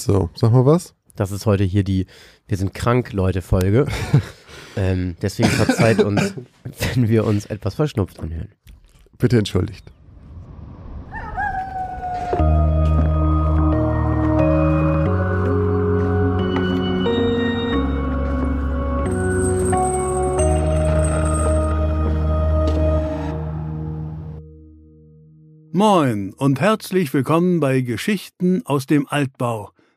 So, sag mal was. Das ist heute hier die Wir sind krank, Leute Folge. ähm, deswegen verzeiht uns, wenn wir uns etwas verschnupft anhören. Bitte entschuldigt. Moin und herzlich willkommen bei Geschichten aus dem Altbau,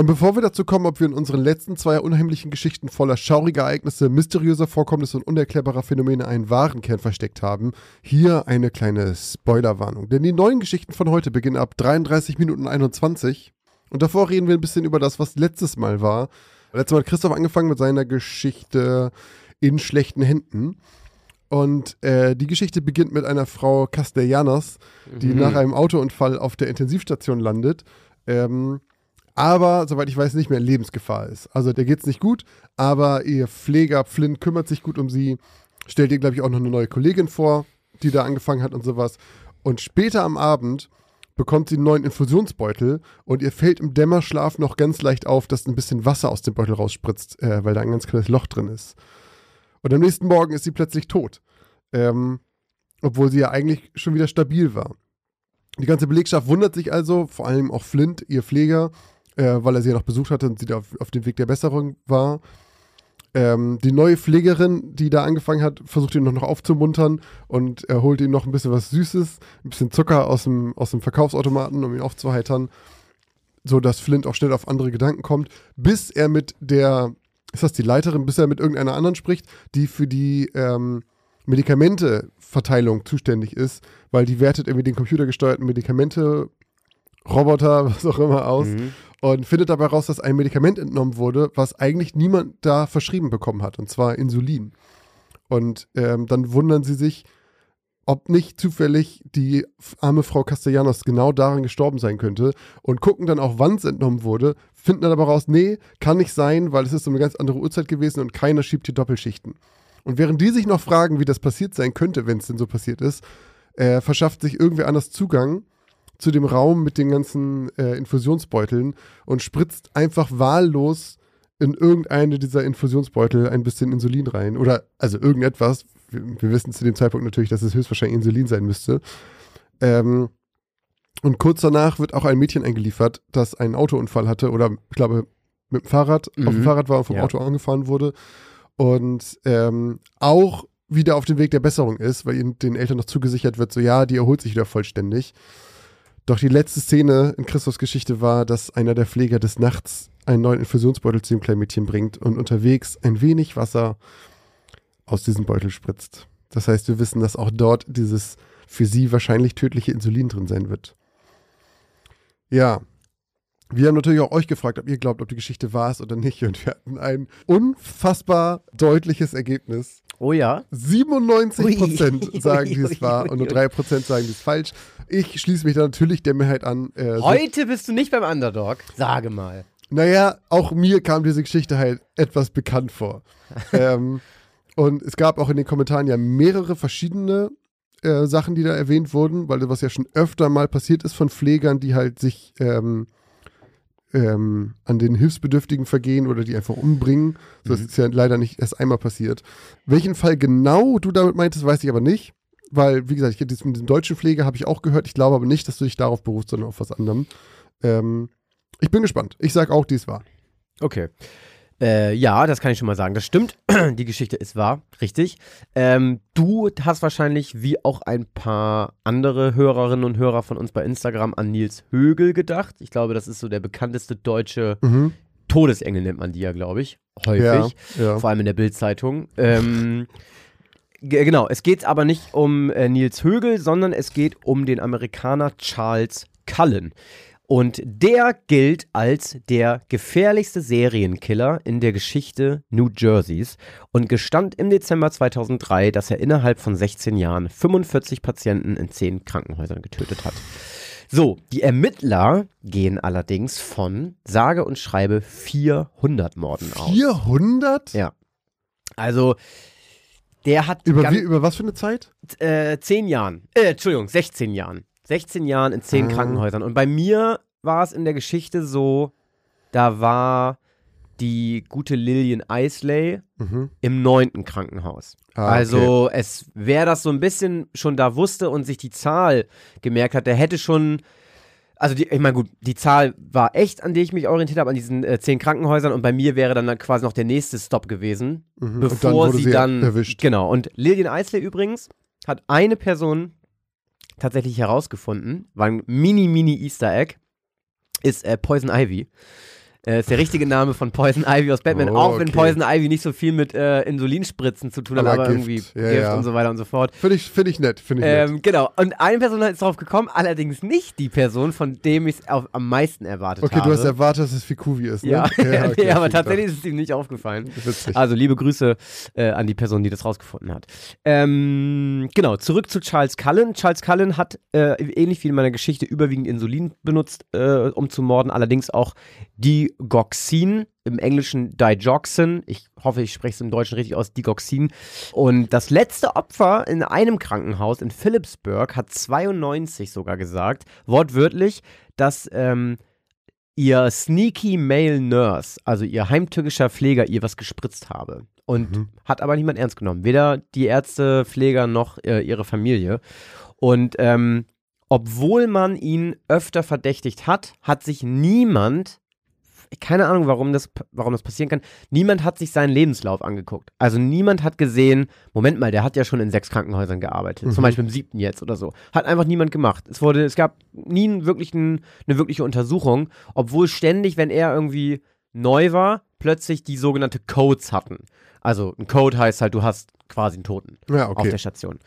Und bevor wir dazu kommen, ob wir in unseren letzten zwei unheimlichen Geschichten voller schauriger Ereignisse, mysteriöser Vorkommnisse und unerklärbarer Phänomene einen wahren Kern versteckt haben, hier eine kleine Spoilerwarnung. Denn die neuen Geschichten von heute beginnen ab 33 Minuten 21. Und davor reden wir ein bisschen über das, was letztes Mal war. Letztes Mal hat Christoph angefangen mit seiner Geschichte in schlechten Händen. Und äh, die Geschichte beginnt mit einer Frau Castellanos, die Mhm. nach einem Autounfall auf der Intensivstation landet. Ähm, aber, soweit ich weiß, nicht mehr in Lebensgefahr ist. Also der geht's nicht gut, aber ihr Pfleger Flynn kümmert sich gut um sie, stellt ihr, glaube ich, auch noch eine neue Kollegin vor, die da angefangen hat und sowas. Und später am Abend bekommt sie einen neuen Infusionsbeutel und ihr fällt im Dämmerschlaf noch ganz leicht auf, dass ein bisschen Wasser aus dem Beutel rausspritzt, äh, weil da ein ganz kleines Loch drin ist. Und am nächsten Morgen ist sie plötzlich tot. Ähm, obwohl sie ja eigentlich schon wieder stabil war. Die ganze Belegschaft wundert sich also, vor allem auch Flint, ihr Pfleger, äh, weil er sie ja noch besucht hatte und sie da auf, auf dem Weg der Besserung war. Ähm, die neue Pflegerin, die da angefangen hat, versucht ihn noch, aufzumuntern und er holt ihm noch ein bisschen was Süßes, ein bisschen Zucker aus dem, aus dem Verkaufsautomaten, um ihn aufzuheitern, so dass Flint auch schnell auf andere Gedanken kommt, bis er mit der, ist das die Leiterin, bis er mit irgendeiner anderen spricht, die für die ähm, Medikamenteverteilung zuständig ist, weil die wertet irgendwie den computergesteuerten Medikamente, Roboter, was auch immer aus Mhm. und findet dabei raus, dass ein Medikament entnommen wurde, was eigentlich niemand da verschrieben bekommen hat, und zwar Insulin. Und ähm, dann wundern sie sich, ob nicht zufällig die arme Frau Castellanos genau daran gestorben sein könnte und gucken dann auch, wann es entnommen wurde, finden dann aber raus, nee, kann nicht sein, weil es ist um eine ganz andere Uhrzeit gewesen und keiner schiebt hier Doppelschichten. Und während die sich noch fragen, wie das passiert sein könnte, wenn es denn so passiert ist, äh, verschafft sich irgendwer anders Zugang zu dem Raum mit den ganzen äh, Infusionsbeuteln und spritzt einfach wahllos in irgendeine dieser Infusionsbeutel ein bisschen Insulin rein. Oder also irgendetwas. Wir, wir wissen zu dem Zeitpunkt natürlich, dass es höchstwahrscheinlich Insulin sein müsste. Ähm, und kurz danach wird auch ein Mädchen eingeliefert, das einen Autounfall hatte oder ich glaube mit dem Fahrrad auf dem Mhm. Fahrrad war und vom Ja. Auto angefahren wurde und ähm, auch wieder auf dem Weg der Besserung ist, weil ihnen den Eltern noch zugesichert wird, so ja, die erholt sich wieder vollständig. Doch die letzte Szene in Christus Geschichte war, dass einer der Pfleger des Nachts einen neuen Infusionsbeutel zu dem kleinen Mädchen bringt und unterwegs ein wenig Wasser aus diesem Beutel spritzt. Das heißt, wir wissen, dass auch dort dieses für sie wahrscheinlich tödliche Insulin drin sein wird. Ja. Wir haben natürlich auch euch gefragt, ob ihr glaubt, ob die Geschichte wahr ist oder nicht. Und wir hatten ein unfassbar deutliches Ergebnis. Oh ja. 97 Prozent sagen, die Ui, es wahr ui, und nur ui. 3 Prozent sagen, die es falsch. Ich schließe mich da natürlich der Mehrheit an. Äh, Heute bist du nicht beim Underdog. Sage mal. naja, auch mir kam diese Geschichte halt etwas bekannt vor. ähm, und es gab auch in den Kommentaren ja mehrere verschiedene äh, Sachen, die da erwähnt wurden, weil das was ja schon öfter mal passiert ist von Pflegern, die halt sich ähm, ähm, an den Hilfsbedürftigen vergehen oder die einfach umbringen. So, Das ist ja leider nicht erst einmal passiert. Welchen Fall genau du damit meintest, weiß ich aber nicht. Weil, wie gesagt, ich, mit diesem deutschen Pflege habe ich auch gehört. Ich glaube aber nicht, dass du dich darauf berufst, sondern auf was anderem. Ähm, ich bin gespannt. Ich sage auch, dies war. Okay. Äh, ja, das kann ich schon mal sagen. Das stimmt. Die Geschichte ist wahr, richtig. Ähm, du hast wahrscheinlich, wie auch ein paar andere Hörerinnen und Hörer von uns bei Instagram, an Nils Högel gedacht. Ich glaube, das ist so der bekannteste deutsche Mhm. Todesengel, nennt man die ja, glaube ich. Häufig. Ja, ja. Vor allem in der Bildzeitung. Ähm, ge- genau, es geht aber nicht um äh, Nils Högel, sondern es geht um den Amerikaner Charles Cullen. Und der gilt als der gefährlichste Serienkiller in der Geschichte New Jerseys und gestand im Dezember 2003, dass er innerhalb von 16 Jahren 45 Patienten in 10 Krankenhäusern getötet hat. So, die Ermittler gehen allerdings von sage und schreibe 400 Morden aus. 400? Ja. Also, der hat Über, wie, über was für eine Zeit? äh, 10 Jahren, äh, Entschuldigung, 16 Jahren. 16 Jahren in 10 Ah. Krankenhäusern. Und bei mir war es in der Geschichte so, da war die gute Lillian Isley Mhm. im neunten Krankenhaus. Ah, okay. Also es, wer das so ein bisschen schon da wusste und sich die Zahl gemerkt hat, der hätte schon, also die, ich meine gut, die Zahl war echt, an die ich mich orientiert habe, an diesen äh, zehn Krankenhäusern und bei mir wäre dann, dann quasi noch der nächste Stop gewesen, Mhm. Dann bevor wurde sie sie dann, erwischt. genau. Und Lillian Isley übrigens hat eine Person tatsächlich herausgefunden, war ein mini, mini Easter Egg, ist äh, Poison Ivy. Äh, ist der richtige Name von Poison Ivy aus Batman, Oh, auch wenn okay. Poison Ivy nicht so viel mit äh, Insulinspritzen zu tun hat, Aber aber, Gift. irgendwie Ja, Gift ja. und so weiter und so fort. Finde ich, find ich nett, finde ich nett. Ähm, genau, und eine Person ist drauf gekommen, allerdings nicht die Person, von dem ich es am meisten erwartet Okay, habe. du hast erwartet, dass es Fikuvi ist, ne? ja, okay, nee, aber tatsächlich ist es ihm nicht aufgefallen. Witzig. Also liebe Grüße äh, an die Person, die das rausgefunden hat. Ähm, genau, zurück zu Charles Cullen. Charles Cullen hat äh, ähnlich wie in meiner Geschichte überwiegend Insulin benutzt, äh, um zu morden, allerdings auch Digoxin, im Englischen Digoxin. Ich hoffe, ich spreche es im Deutschen richtig aus, Digoxin. Und das letzte Opfer in einem Krankenhaus in Phillipsburg hat 92 sogar gesagt, wortwörtlich, dass ähm, ihr sneaky male nurse, also ihr heimtückischer Pfleger, ihr was gespritzt habe. Und Mhm. hat aber niemand ernst genommen. Weder die Ärzte, Pfleger noch äh, ihre Familie. Und ähm, obwohl man ihn öfter verdächtigt hat, hat sich niemand, keine Ahnung, warum das, warum das passieren kann, niemand hat sich seinen Lebenslauf angeguckt. Also niemand hat gesehen, Moment mal, der hat ja schon in sechs Krankenhäusern gearbeitet, zum Mhm. Beispiel im siebten jetzt oder so. Hat einfach niemand gemacht. Es wurde, es gab nie einen wirklichen, eine wirkliche Untersuchung, obwohl ständig, wenn er irgendwie neu war, plötzlich die sogenannte Codes hatten. Also ein Code heißt halt, du hast quasi einen Toten ja, auf okay. der Station.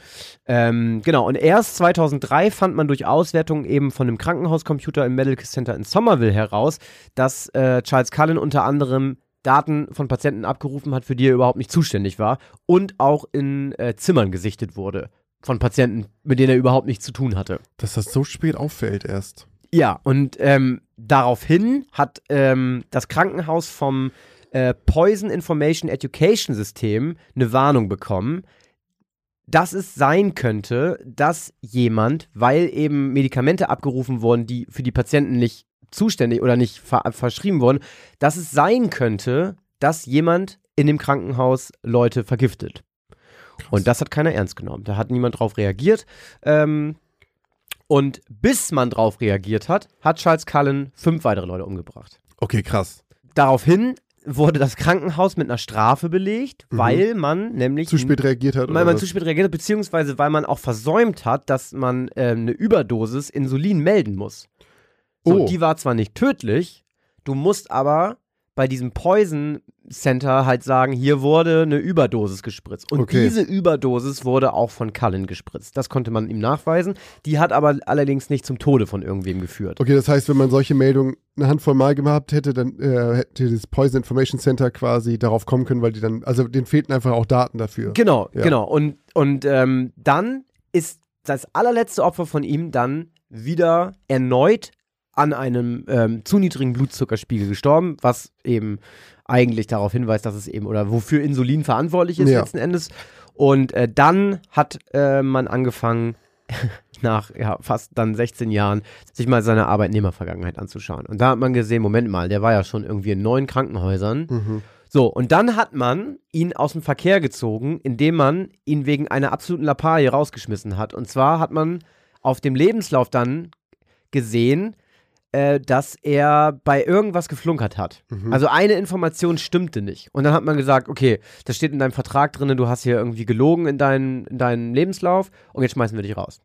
Ähm, genau, und erst 2003 fand man durch Auswertung eben von einem Krankenhauscomputer im Medical Center in Somerville heraus, dass äh, Charles Cullen unter anderem Daten von Patienten abgerufen hat, für die er überhaupt nicht zuständig war und auch in äh, Zimmern gesichtet wurde von Patienten, mit denen er überhaupt nichts zu tun hatte. Dass das so spät auffällt erst. Ja, und ähm, daraufhin hat ähm, das Krankenhaus vom äh, Poison Information Education System eine Warnung bekommen, dass es sein könnte, dass jemand, weil eben Medikamente abgerufen wurden, die für die Patienten nicht zuständig oder nicht ver verschrieben wurden, dass es sein könnte, dass jemand in dem Krankenhaus Leute vergiftet. Und das hat keiner ernst genommen. Da hat niemand drauf reagiert. Ähm, und bis man drauf reagiert hat, hat Charles Cullen fünf weitere Leute umgebracht. Okay, krass. Daraufhin wurde das Krankenhaus mit einer Strafe belegt, Mhm. weil man nämlich Zu spät reagiert hat. weil man was? zu spät reagiert hat, beziehungsweise weil man auch versäumt hat, dass man ähm, eine Überdosis Insulin melden muss. So, Oh. Die war zwar nicht tödlich, du musst aber bei diesem Poison Center halt sagen, hier wurde eine Überdosis gespritzt. Und Okay. diese Überdosis wurde auch von Cullen gespritzt. Das konnte man ihm nachweisen. Die hat aber allerdings nicht zum Tode von irgendwem geführt. Okay, das heißt, wenn man solche Meldungen eine Handvoll Mal gemacht hätte, dann äh, hätte das Poison Information Center quasi darauf kommen können, weil die dann, also denen fehlten einfach auch Daten dafür. Genau, Ja. genau. Und, und ähm, dann ist das allerletzte Opfer von ihm dann wieder erneut an einem ähm, zu niedrigen Blutzuckerspiegel gestorben, was eben eigentlich darauf hinweist, dass es eben oder wofür Insulin verantwortlich ist Ja. letzten Endes. Und äh, dann hat äh, man angefangen, nach ja, fast dann 16 Jahren, sich mal seine Arbeitnehmervergangenheit anzuschauen. Und da hat man gesehen, Moment mal, der war ja schon irgendwie in neun Krankenhäusern. Mhm. So, und dann hat man ihn aus dem Verkehr gezogen, indem man ihn wegen einer absoluten Lappalie rausgeschmissen hat. Und zwar hat man auf dem Lebenslauf dann gesehen, äh, dass er bei irgendwas geflunkert hat. Mhm. Also eine Information stimmte nicht. Und dann hat man gesagt, okay, das steht in deinem Vertrag drin, du hast hier irgendwie gelogen in, deinen in deinen Lebenslauf und jetzt schmeißen wir dich raus.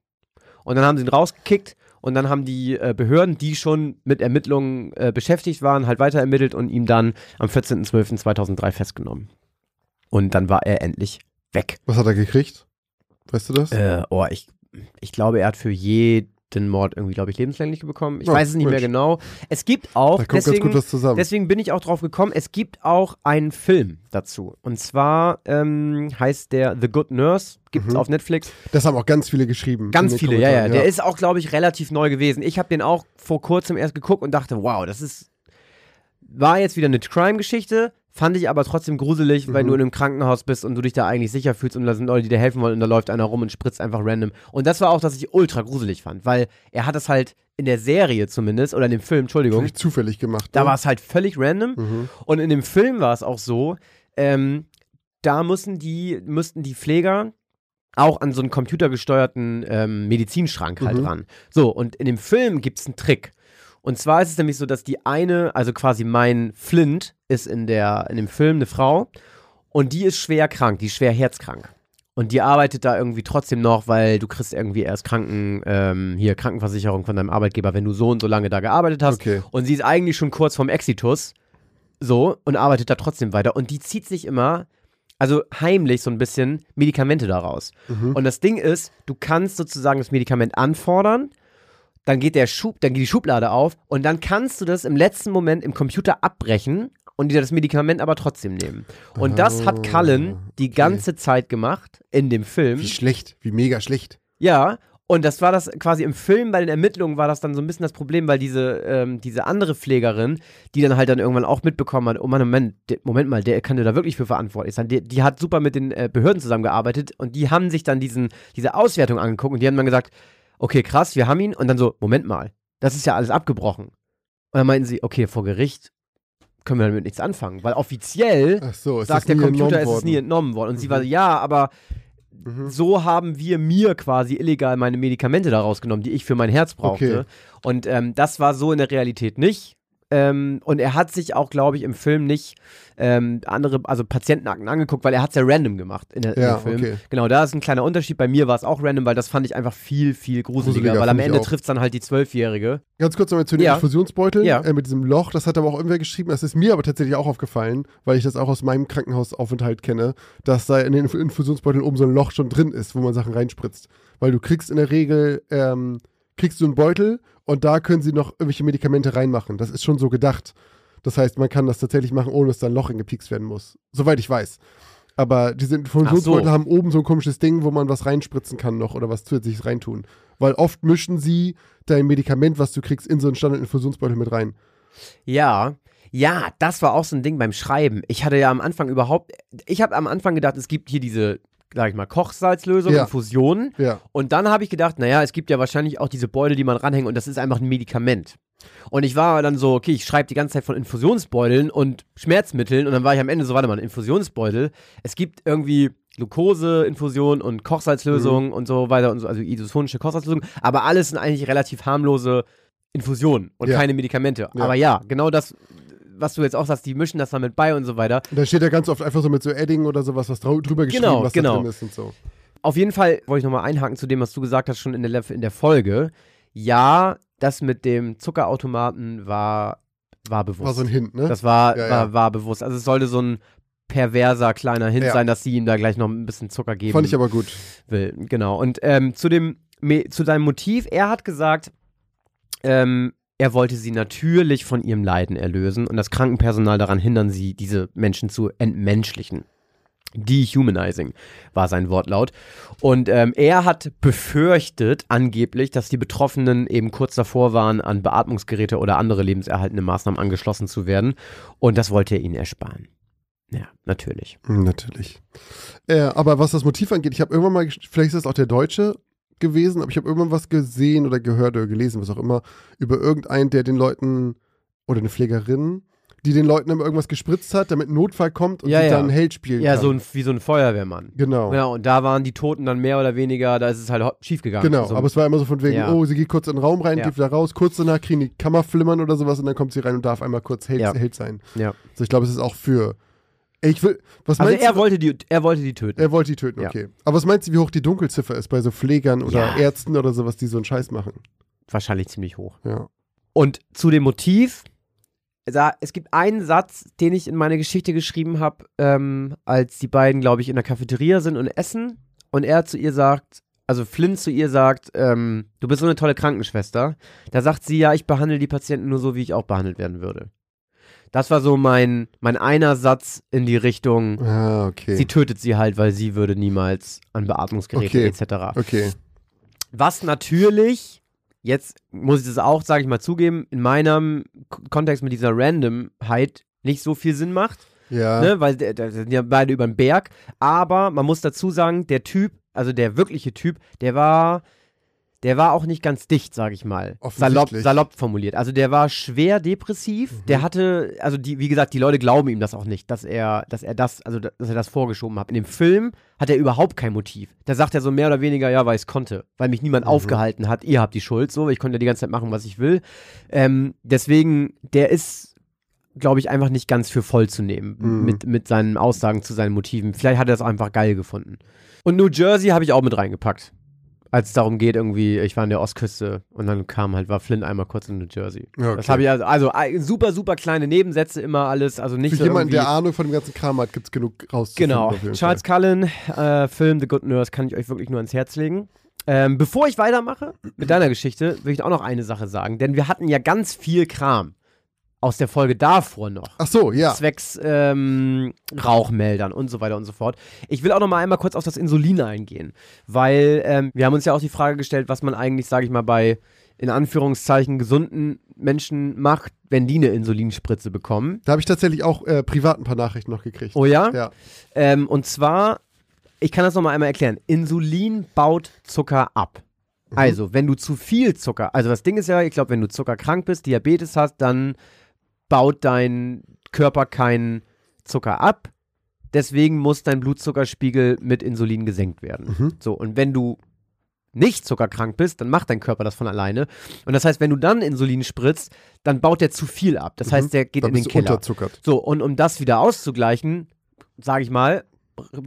Und dann haben sie ihn rausgekickt und dann haben die äh, Behörden, die schon mit Ermittlungen äh, beschäftigt waren, halt weiter ermittelt und ihn dann am 14.12.2003 festgenommen. Und dann war er endlich weg. Was hat er gekriegt? Weißt du das? Äh, oh, ich, ich glaube, er hat für je den Mord irgendwie, glaube ich, lebenslänglich bekommen. Ich Oh, weiß es nicht mehr Mensch. genau. Es gibt auch, Da kommt ganz deswegen, gut was zusammen. deswegen bin ich auch drauf gekommen, es gibt auch einen Film dazu. Und zwar ähm, heißt der The Good Nurse, gibt's Mhm. auf Netflix. Das haben auch ganz viele geschrieben. Ganz viele, ja, ja. Kommentaren, Der ist auch, glaube ich, relativ neu gewesen. Ich habe den auch vor kurzem erst geguckt und dachte, wow, das ist. War jetzt wieder eine Crime-Geschichte, fand ich aber trotzdem gruselig, weil Mhm. du in einem Krankenhaus bist und du dich da eigentlich sicher fühlst und da sind Leute, die dir helfen wollen und da läuft einer rum und spritzt einfach random. Und das war auch, dass ich ultra gruselig fand, weil er hat es halt in der Serie zumindest oder in dem Film, Entschuldigung, Völlig zufällig gemacht. da ne? war es halt völlig random. Mhm. Und in dem Film war es auch so, ähm, da mussten die, müssten die Pfleger auch an so einen computergesteuerten ähm, Medizinschrank halt Mhm. ran. So, und in dem Film gibt es einen Trick. Und zwar ist es nämlich so, dass die eine, also quasi mein Flint, ist in, der, in dem Film eine Frau und die ist schwer krank, die ist schwer herzkrank. Und die arbeitet da irgendwie trotzdem noch, weil du kriegst irgendwie erst Kranken, ähm, hier Krankenversicherung von deinem Arbeitgeber, wenn du so und so lange da gearbeitet hast. Okay. Und sie ist eigentlich schon kurz vorm Exitus. So, und arbeitet da trotzdem weiter. Und die zieht sich immer, also heimlich so ein bisschen, Medikamente daraus. Mhm. Und das Ding ist, du kannst sozusagen das Medikament anfordern, dann geht der Schub, dann geht die Schublade auf und dann kannst du das im letzten Moment im Computer abbrechen und dir das Medikament aber trotzdem nehmen. Und das hat Ah, Cullen die okay. ganze Zeit gemacht in dem Film. Wie schlecht, wie mega schlecht. Ja, und das war das quasi im Film bei den Ermittlungen war das dann so ein bisschen das Problem, weil diese, ähm, diese andere Pflegerin, die dann halt dann irgendwann auch mitbekommen hat, oh Mann, Moment, der, Moment mal, der kann ja da wirklich für verantwortlich sein. Die, die hat super mit den äh, Behörden zusammengearbeitet und die haben sich dann diesen, diese Auswertung angeguckt und die haben dann gesagt, okay, krass, wir haben ihn und dann so, Moment mal, das ist ja alles abgebrochen. Und dann meinten sie, okay, vor Gericht können wir damit nichts anfangen, weil offiziell so, sagt der Computer, es ist nie entnommen worden. Und sie Mhm. war so, ja, aber Mhm. so haben wir mir quasi illegal meine Medikamente daraus genommen, die ich für mein Herz brauchte. Okay. Und ähm, das war so in der Realität nicht. Ähm, und er hat sich auch, glaube ich, im Film nicht ähm, andere, also Patientenakten angeguckt, weil er hat es ja random gemacht in, der, in Ja, dem Film. okay. Genau, da ist ein kleiner Unterschied. Bei mir war es auch random, weil das fand ich einfach viel, viel gruseliger, Gruseliger, weil am Ende trifft es dann halt die Zwölfjährige. Ganz kurz nochmal zu den Ja. Infusionsbeuteln Ja. äh, mit diesem Loch. Das hat aber auch irgendwer geschrieben. Das ist mir aber tatsächlich auch aufgefallen, weil ich das auch aus meinem Krankenhausaufenthalt kenne, dass da in den Inf- Infusionsbeuteln oben so ein Loch schon drin ist, wo man Sachen reinspritzt. Weil du kriegst in der Regel, ähm, kriegst du einen Beutel und da können sie noch irgendwelche Medikamente reinmachen. Das ist schon so gedacht. Das heißt, man kann das tatsächlich machen, ohne dass da ein Loch eingepiekst werden muss. Soweit ich weiß. Aber diese Infusionsbeutel so. haben oben so ein komisches Ding, wo man was reinspritzen kann noch oder was zusätzliches reintun. Weil oft mischen sie dein Medikament, was du kriegst, in so einen Standard-Infusionsbeutel mit rein. Ja, ja, das war auch so ein Ding beim Schreiben. Ich hatte ja am Anfang überhaupt, ich habe am Anfang gedacht, es gibt hier diese, sag ich mal, Kochsalzlösung, Ja. Infusionen. Ja. Und dann habe ich gedacht, naja, es gibt ja wahrscheinlich auch diese Beutel, die man ranhängt und das ist einfach ein Medikament. Und ich war dann so, okay, ich schreibe die ganze Zeit von Infusionsbeuteln und Schmerzmitteln und dann war ich am Ende so, warte mal, ein Infusionsbeutel. Es gibt irgendwie Glucose-Infusion und Kochsalzlösung und so weiter und so, also isotonische Kochsalzlösung, aber alles sind eigentlich relativ harmlose Infusionen und Ja. keine Medikamente. Aber ja, genau das, was du jetzt auch sagst, die mischen das damit bei und so weiter. Und da steht ja ganz oft einfach so mit so Edding oder sowas, was drüber geschrieben, Genau, was genau. da drin ist und so. Auf jeden Fall wollte ich nochmal einhaken zu dem, was du gesagt hast, schon in der, in der Folge. Ja, das mit dem Zuckerautomaten war, war bewusst. War so ein Hint, ne? das war, Ja, war, ja. war bewusst. Also es sollte so ein perverser kleiner Hint Ja. sein, dass sie ihm da gleich noch ein bisschen Zucker geben Fand ich aber gut. will. Genau. Und ähm, zu dem, zu seinem Motiv, er hat gesagt, ähm, er wollte sie natürlich von ihrem Leiden erlösen und das Krankenpersonal daran hindern, sie, diese Menschen zu entmenschlichen. Dehumanizing war sein Wortlaut. Und ähm, er hat befürchtet, angeblich, dass die Betroffenen eben kurz davor waren, an Beatmungsgeräte oder andere lebenserhaltende Maßnahmen angeschlossen zu werden. Und das wollte er ihnen ersparen. Ja, natürlich. Natürlich. Äh, aber was das Motiv angeht, ich habe irgendwann mal, vielleicht ist das auch der Deutsche gewesen, aber ich habe irgendwann was gesehen oder gehört oder gelesen, was auch immer, über irgendeinen, der den Leuten, oder eine Pflegerin, die den Leuten immer irgendwas gespritzt hat, damit ein Notfall kommt und Ja, sie ja. dann Held spielen Ja, kann. so ein, wie so ein Feuerwehrmann. genau. Ja, und da waren die Toten dann mehr oder weniger, da ist es halt schiefgegangen. Genau, So, aber es war immer so von wegen, Ja. oh, sie geht kurz in den Raum rein, geht wieder raus, kurz danach kriegen die Kammer flimmern oder sowas und dann kommt sie rein und darf einmal kurz Held. Held sein. ja. Also ich glaube, es ist auch für. Ich will. Was Also er du? wollte, die, er wollte die töten. Er wollte die töten, Ja. okay. Aber was meinst du, wie hoch die Dunkelziffer ist bei so Pflegern oder Ja. Ärzten oder sowas, die so einen Scheiß machen? Wahrscheinlich ziemlich hoch. Ja. Und zu dem Motiv, da, es gibt einen Satz, den ich in meine Geschichte geschrieben habe, ähm, als die beiden, glaube ich, in der Cafeteria sind und essen und er zu ihr sagt, also Flynn zu ihr sagt, ähm, du bist so eine tolle Krankenschwester, da sagt sie ja, ich behandle die Patienten nur so, wie ich auch behandelt werden würde. Das war so mein, mein einer Satz in die Richtung, Ah, okay. sie tötet sie halt, weil sie würde niemals an Beatmungsgeräte Okay. etc. okay. Was natürlich, jetzt muss ich das auch, sage ich mal, zugeben, in meinem K- Kontext mit dieser Randomheit nicht so viel Sinn macht, Ja. ne? weil der sind ja beide über den Berg. Aber man muss dazu sagen, der Typ, also der wirkliche Typ, der war, der war auch nicht ganz dicht, sage ich mal. Salopp, salopp formuliert. Also der war schwer depressiv. Mhm. Der hatte, also die, wie gesagt, die Leute glauben ihm das auch nicht, dass er, dass er das, also dass er das vorgeschoben hat. In dem Film hat er überhaupt kein Motiv. Da sagt er so mehr oder weniger, ja, weil ich es konnte, weil mich niemand Mhm. aufgehalten hat. Ihr habt die Schuld, so, ich konnte ja die ganze Zeit machen, was ich will. Ähm, deswegen, der ist, glaube ich, einfach nicht ganz für voll zu nehmen Mhm. mit, mit seinen Aussagen zu seinen Motiven. Vielleicht hat er es einfach geil gefunden. Und New Jersey habe ich auch mit reingepackt. Als es darum geht, irgendwie, ich war an der Ostküste und dann kam halt, war Flynn einmal kurz in New Jersey. Ja, Das okay. habe ich also, also äh, super, super kleine Nebensätze immer alles, also nicht Für so jemanden, der Ahnung von dem ganzen Kram hat, gibt es genug rauszufinden. Genau. Charles Cullen, äh, Film The Good Nurse, kann ich euch wirklich nur ans Herz legen. Ähm, bevor ich weitermache mit deiner Geschichte, will ich auch noch eine Sache sagen, denn wir hatten ja ganz viel Kram aus der Folge davor noch. Ach so, ja. Zwecks ähm, Rauchmeldern und so weiter und so fort. Ich will auch noch mal einmal kurz auf das Insulin eingehen, weil ähm, wir haben uns ja auch die Frage gestellt, was man eigentlich, sage ich mal, bei in Anführungszeichen gesunden Menschen macht, wenn die eine Insulinspritze bekommen. Da habe ich tatsächlich auch äh, privat ein paar Nachrichten noch gekriegt. Oh ja? Ja. Ähm, und zwar, ich kann das noch mal einmal erklären. Insulin baut Zucker ab. Mhm. Also, wenn du zu viel Zucker, also das Ding ist ja, ich glaube, wenn du zuckerkrank bist, Diabetes hast, dann baut dein Körper keinen Zucker ab. Deswegen muss dein Blutzuckerspiegel mit Insulin gesenkt werden. Mhm. So, und wenn du nicht zuckerkrank bist, dann macht dein Körper das von alleine. Und das heißt, wenn du dann Insulin spritzt, dann baut der zu viel ab. Das heißt, der geht Da in den bist Keller. unterzuckert. So, und um das wieder auszugleichen, sage ich mal,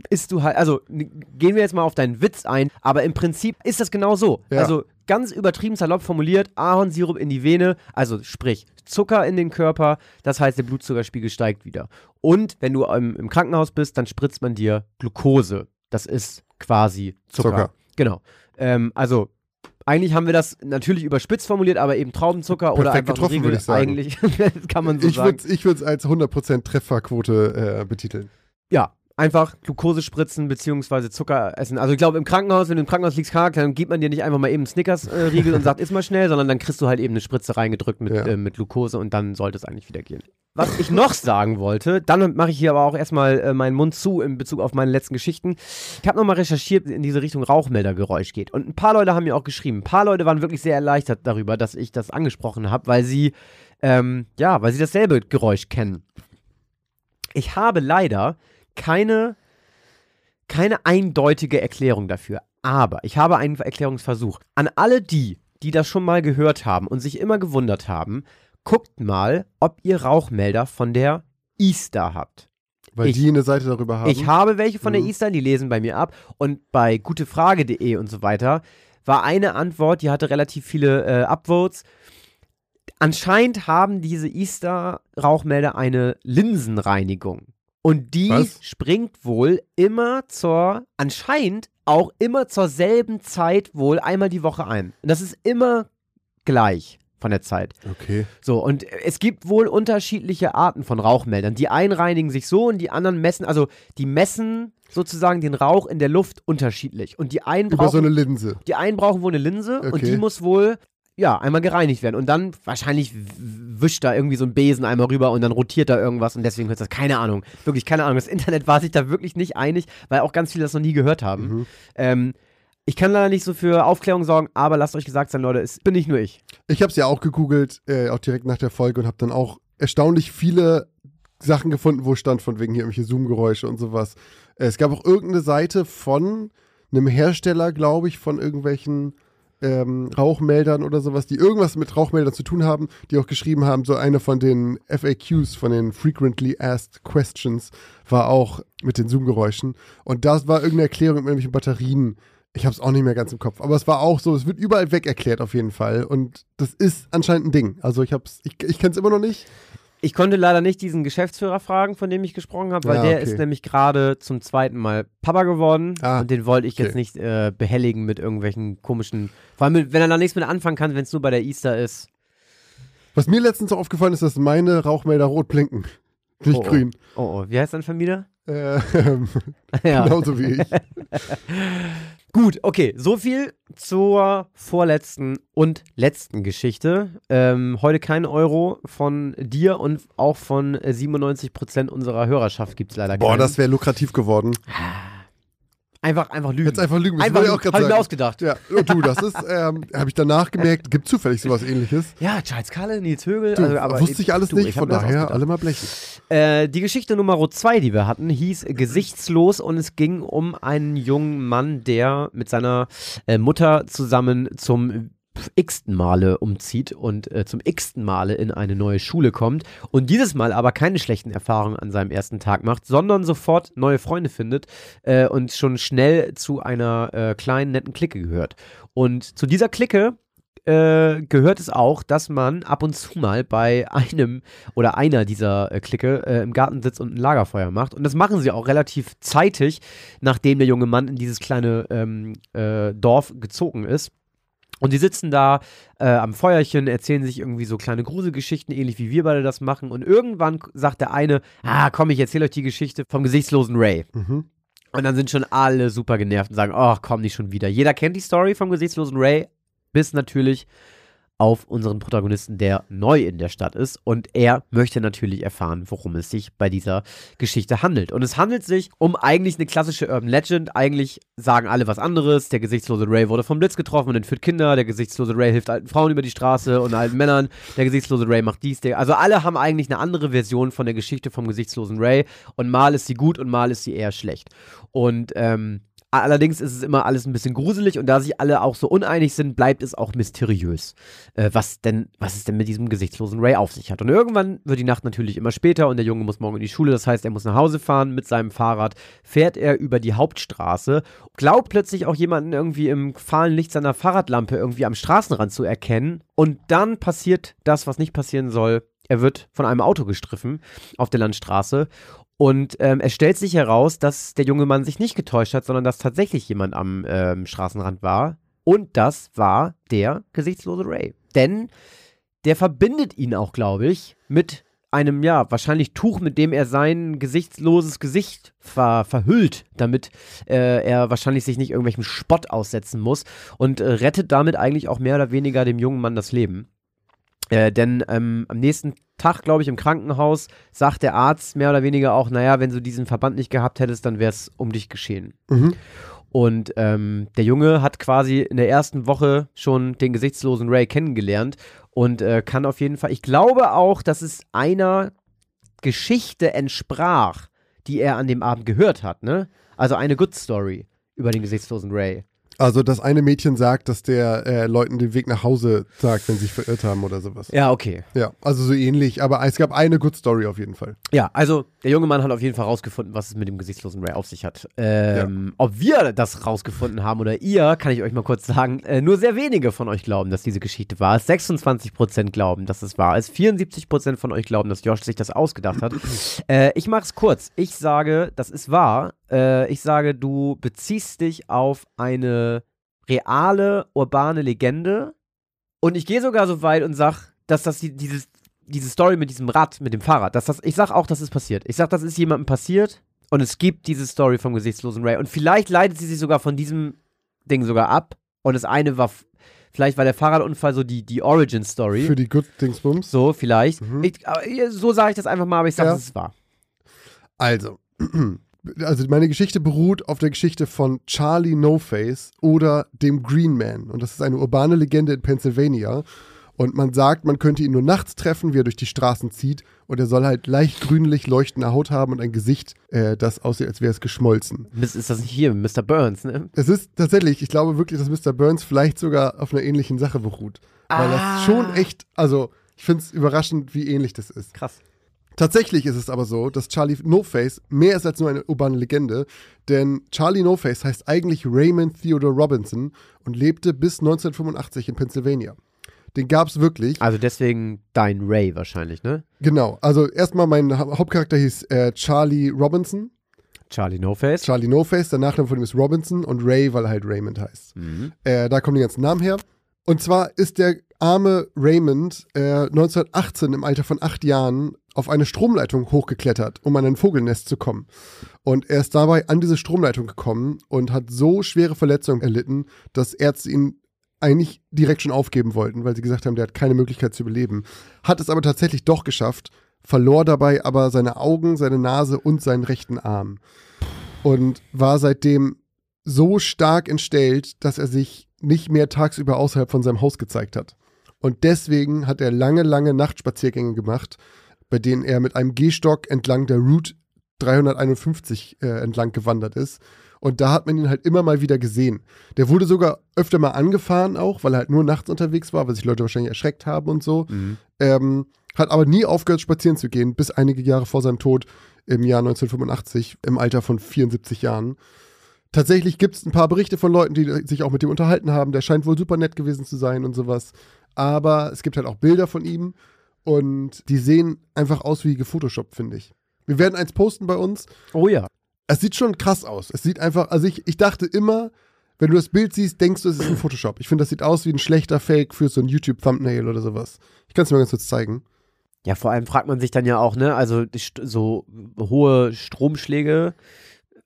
ist du halt, also gehen wir jetzt mal auf deinen Witz ein, aber im Prinzip ist das genau so. Ja. Also ganz übertrieben salopp formuliert, Ahornsirup in die Vene, also sprich Zucker in den Körper, das heißt der Blutzuckerspiegel steigt wieder. Und wenn du im, im Krankenhaus bist, dann spritzt man dir Glucose. Das ist quasi Zucker. Zucker. Genau. Ähm, also eigentlich haben wir das natürlich überspitzt formuliert, aber eben Traubenzucker oder Perfekt einfach getroffen, würde ich sagen. Eigentlich kann man so ich sagen. würde ich es als 100% Trefferquote äh, betiteln. Ja, einfach Glukose spritzen beziehungsweise Zucker essen. Also ich glaube im Krankenhaus, wenn du im Krankenhaus liegst krank, dann gibt man dir nicht einfach mal eben einen Snickers-Riegel und sagt, iss mal schnell, sondern dann kriegst du halt eben eine Spritze reingedrückt mit, Ja. äh, mit Glukose und dann sollte es eigentlich wieder gehen. Was ich noch sagen wollte, dann mache ich hier aber auch erstmal äh, meinen Mund zu in Bezug auf meine letzten Geschichten. Ich habe nochmal recherchiert, in diese Richtung Rauchmeldergeräusch geht. Und ein paar Leute haben mir auch geschrieben. Ein paar Leute waren wirklich sehr erleichtert darüber, dass ich das angesprochen habe, weil sie, ähm, ja, weil sie dasselbe Geräusch kennen. Ich habe leider keine, keine eindeutige Erklärung dafür. Aber ich habe einen Erklärungsversuch. An alle die, die das schon mal gehört haben und sich immer gewundert haben, guckt mal, ob ihr Rauchmelder von der Easter habt. Weil Ich- die eine Seite darüber haben. Ich habe welche von der Mhm. Easter, die lesen bei mir ab. Und bei gutefrage.de und so weiter war eine Antwort, die hatte relativ viele äh, Upvotes. Anscheinend haben diese Easter-Rauchmelder eine Linsenreinigung. Und die Was? springt wohl immer zur, anscheinend auch immer zur selben Zeit wohl einmal die Woche ein. Und das ist immer gleich von der Zeit. okay. So, und es gibt wohl unterschiedliche Arten von Rauchmeldern. Die einen reinigen sich so und die anderen messen, also die messen sozusagen den Rauch in der Luft unterschiedlich. Und die einen Über so brauchen, eine Linse. die einen brauchen wohl eine Linse und Okay. die muss wohl, ja, einmal gereinigt werden. Und dann wahrscheinlich wischt da irgendwie so ein Besen einmal rüber und dann rotiert da irgendwas und deswegen hört das. Keine Ahnung. Wirklich keine Ahnung. Das Internet war sich da wirklich nicht einig, weil auch ganz viele das noch nie gehört haben. Mhm. Ähm, ich kann leider nicht so für Aufklärung sorgen, aber lasst euch gesagt sein, Leute, es bin nicht nur ich. Ich habe es ja auch gegoogelt, äh, auch direkt nach der Folge und habe dann auch erstaunlich viele Sachen gefunden, wo stand von wegen hier irgendwelche Zoom-Geräusche und sowas. Äh, es gab auch irgendeine Seite von einem Hersteller, glaube ich, von irgendwelchen ähm, Rauchmeldern oder sowas, die irgendwas mit Rauchmeldern zu tun haben, die auch geschrieben haben, so eine von den FAQs, von den Frequently Asked Questions, war auch mit den Zoom-Geräuschen. Und das war irgendeine Erklärung mit irgendwelchen Batterien. Ich habe es auch nicht mehr ganz im Kopf, aber es war auch so, es wird überall weg erklärt auf jeden Fall und das ist anscheinend ein Ding. Also ich hab's, ich, ich kenne immer noch nicht. Ich konnte leider nicht diesen Geschäftsführer fragen, von dem ich gesprochen habe, weil Ja, der okay. ist nämlich gerade zum zweiten Mal Papa geworden Ah, und den wollte ich jetzt okay. nicht äh, behelligen mit irgendwelchen komischen, vor allem wenn er da nichts mit anfangen kann, wenn es nur bei der Easter ist. Was mir letztens auch aufgefallen ist, dass meine Rauchmelder rot blinken. Nicht Oh, oh. grün. Oh, oh, wie heißt dein Vermieter? Äh, ja. Genauso wie ich. Gut, okay, so viel zur vorletzten und letzten Geschichte. Ähm, heute kein Euro von dir und auch von äh, 97% unserer Hörerschaft gibt es leider Boah, keinen. das wäre lukrativ geworden. Einfach, einfach lügen. Jetzt einfach lügen. Das einfach ich auch Hab gerade ich mir ausgedacht. Ja, und du, das ist, ähm, habe ich danach gemerkt, gibt zufällig sowas ähnliches. Ja, Charles Kalle, Nils Högel. Du, also, aber wusste ich alles du, nicht, ich von daher alle mal blechen. Äh, die Geschichte Nummer zwei, die wir hatten, hieß Gesichtslos und es ging um einen jungen Mann, der mit seiner äh, Mutter zusammen zum x-ten Male umzieht und äh, zum x-ten Male in eine neue Schule kommt und dieses Mal aber keine schlechten Erfahrungen an seinem ersten Tag macht, sondern sofort neue Freunde findet äh, und schon schnell zu einer äh, kleinen, netten Clique gehört. Und zu dieser Clique äh, gehört es auch, dass man ab und zu mal bei einem oder einer dieser äh, Clique äh, im Garten sitzt und ein Lagerfeuer macht. Und das machen sie auch relativ zeitig, nachdem der junge Mann in dieses kleine ähm, äh, Dorf gezogen ist. Und die sitzen da äh, am Feuerchen, erzählen sich irgendwie so kleine Gruselgeschichten, ähnlich wie wir beide das machen. Und irgendwann sagt der eine, ah komm, ich erzähle euch die Geschichte vom gesichtslosen Ray. Mhm. Und dann sind schon alle super genervt und sagen, oh, komm nicht schon wieder. Jeder kennt die Story vom gesichtslosen Ray, bis natürlich auf unseren Protagonisten, der neu in der Stadt ist. Und er möchte natürlich erfahren, worum es sich bei dieser Geschichte handelt. Und es handelt sich um eigentlich eine klassische Urban Legend. Eigentlich sagen alle was anderes. Der gesichtslose Ray wurde vom Blitz getroffen und entführt Kinder. Der gesichtslose Ray hilft alten Frauen über die Straße und alten Männern. Der gesichtslose Ray macht dies. Der also alle haben eigentlich eine andere Version von der Geschichte vom gesichtslosen Ray. Und mal ist sie gut und mal ist sie eher schlecht. Und ähm, Allerdings ist es immer alles ein bisschen gruselig und da sich alle auch so uneinig sind, bleibt es auch mysteriös, äh, was denn, was es denn mit diesem gesichtslosen Ray auf sich hat. Und irgendwann wird die Nacht natürlich immer später und der Junge muss morgen in die Schule, das heißt, er muss nach Hause fahren mit seinem Fahrrad, fährt er über die Hauptstraße, glaubt plötzlich auch jemanden irgendwie im fahlen Licht seiner Fahrradlampe irgendwie am Straßenrand zu erkennen und dann passiert das, was nicht passieren soll. Er wird von einem Auto gestriffen auf der Landstraße und ähm, es stellt sich heraus, dass der junge Mann sich nicht getäuscht hat, sondern dass tatsächlich jemand am ähm, Straßenrand war. Und das war der gesichtslose Ray. Denn der verbindet ihn auch, glaube ich, mit einem, ja, wahrscheinlich Tuch, mit dem er sein gesichtsloses Gesicht ver verhüllt, damit äh, er wahrscheinlich sich nicht irgendwelchem Spott aussetzen muss und äh, rettet damit eigentlich auch mehr oder weniger dem jungen Mann das Leben. Äh, denn ähm, am nächsten Tag, glaube ich, im Krankenhaus sagt der Arzt mehr oder weniger auch, naja, wenn du diesen Verband nicht gehabt hättest, dann wäre es um dich geschehen. Mhm. Und ähm, der Junge hat quasi in der ersten Woche schon den gesichtslosen Ray kennengelernt und äh, kann auf jeden Fall, ich glaube auch, dass es einer Geschichte entsprach, die er an dem Abend gehört hat, ne? Also eine Good Story über den gesichtslosen Ray. Also das eine Mädchen sagt, dass der äh, Leuten den Weg nach Hause sagt, wenn sie sich verirrt haben oder sowas. Ja, okay. Ja, also so ähnlich, aber es gab eine Good Story auf jeden Fall. Ja, also der junge Mann hat auf jeden Fall rausgefunden, was es mit dem gesichtslosen Ray auf sich hat. Ähm, Ob wir das rausgefunden haben oder ihr, kann ich euch mal kurz sagen. Äh, nur sehr wenige von euch glauben, dass diese Geschichte wahr ist. 26% glauben, dass es wahr ist. 74% von euch glauben, dass Josh sich das ausgedacht hat. äh, ich mach's kurz. Ich sage, das ist wahr. Äh, ich sage, du beziehst dich auf eine reale, urbane Legende. Und ich gehe sogar so weit und sag, dass das die, dieses diese Story mit diesem Rad, mit dem Fahrrad, dass das, ich sag auch, das ist passiert. Ich sag, das ist jemandem passiert und es gibt diese Story vom gesichtslosen Ray. Und vielleicht leitet sie sich sogar von diesem Ding sogar ab. Und das eine war, vielleicht war der Fahrradunfall so die, die Origin-Story. Für die Good Dingsbums. So, vielleicht. Mhm. Ich, so sage ich das einfach mal, aber ich sage, Ja. es ist wahr. Also, also meine Geschichte beruht auf der Geschichte von Charlie No Face oder dem Green Man. Und das ist eine urbane Legende in Pennsylvania. Und man sagt, man könnte ihn nur nachts treffen, wie er durch die Straßen zieht. Und er soll halt leicht grünlich leuchtende Haut haben und ein Gesicht, äh, das aussieht, als wäre es geschmolzen. Ist das nicht hier, Mr. Burns, ne? Es ist tatsächlich, ich glaube wirklich, dass Mr. Burns vielleicht sogar auf einer ähnlichen Sache beruht. Weil Ah. das schon echt, also ich finde es überraschend, wie ähnlich das ist. Krass. Tatsächlich ist es aber so, dass Charlie No Face mehr ist als nur eine urbane Legende, denn Charlie No Face heißt eigentlich Raymond Theodore Robinson und lebte bis 1985 in Pennsylvania. Den gab es wirklich. Also deswegen dein Ray wahrscheinlich, ne? Genau. Also erstmal mein ha Hauptcharakter hieß äh, Charlie Robinson. Charlie No Face. Charlie No Face, der Nachname von ihm ist Robinson und Ray, weil er halt Raymond heißt. Mhm. Äh, da kommen die ganzen Namen her. Und zwar ist der arme Raymond äh, 1918 im Alter von acht Jahren auf eine Stromleitung hochgeklettert, um an ein Vogelnest zu kommen. Und er ist dabei an diese Stromleitung gekommen und hat so schwere Verletzungen erlitten, dass Ärzte ihn eigentlich direkt schon aufgeben wollten, weil sie gesagt haben, der hat keine Möglichkeit zu überleben. Hat es aber tatsächlich doch geschafft, verlor dabei aber seine Augen, seine Nase und seinen rechten Arm. Und war seitdem so stark entstellt, dass er sich nicht mehr tagsüber außerhalb von seinem Haus gezeigt hat. Und deswegen hat er lange, lange Nachtspaziergänge gemacht, bei denen er mit einem Gehstock entlang der Route 351 äh, entlang gewandert ist. Und da hat man ihn halt immer mal wieder gesehen. Der wurde sogar öfter mal angefahren auch, weil er halt nur nachts unterwegs war, weil sich Leute wahrscheinlich erschreckt haben und so. Mhm. Ähm, hat aber nie aufgehört, spazieren zu gehen, bis einige Jahre vor seinem Tod im Jahr 1985, im Alter von 74 Jahren. Tatsächlich gibt es ein paar Berichte von Leuten, die sich auch mit ihm unterhalten haben. Der scheint wohl super nett gewesen zu sein und sowas. Aber es gibt halt auch Bilder von ihm und die sehen einfach aus wie gefotoshoppt, finde ich. Wir werden eins posten bei uns. Oh ja. Es sieht schon krass aus. Es sieht einfach, also ich, ich dachte immer, wenn du das Bild siehst, denkst du, es ist ein Photoshop. Ich finde, das sieht aus wie ein schlechter Fake für so ein YouTube-Thumbnail oder sowas. Ich kann es mir ganz kurz zeigen. Ja, vor allem fragt man sich dann ja auch, ne, also so hohe Stromschläge,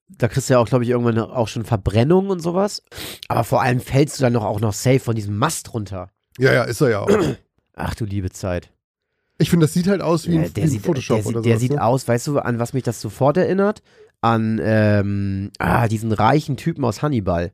da kriegst du ja auch, glaube ich, irgendwann auch schon Verbrennung und sowas. Aber vor allem fällst du dann doch auch noch safe von diesem Mast runter. Ja, ja, ist er ja auch. Ach du liebe Zeit. Ich finde, das sieht halt aus wie ein, wie der ein sieht, Photoshop der, oder der sowas. sieht ne? aus, weißt du, an was mich das sofort erinnert? An ähm, ah, diesen reichen Typen aus Hannibal.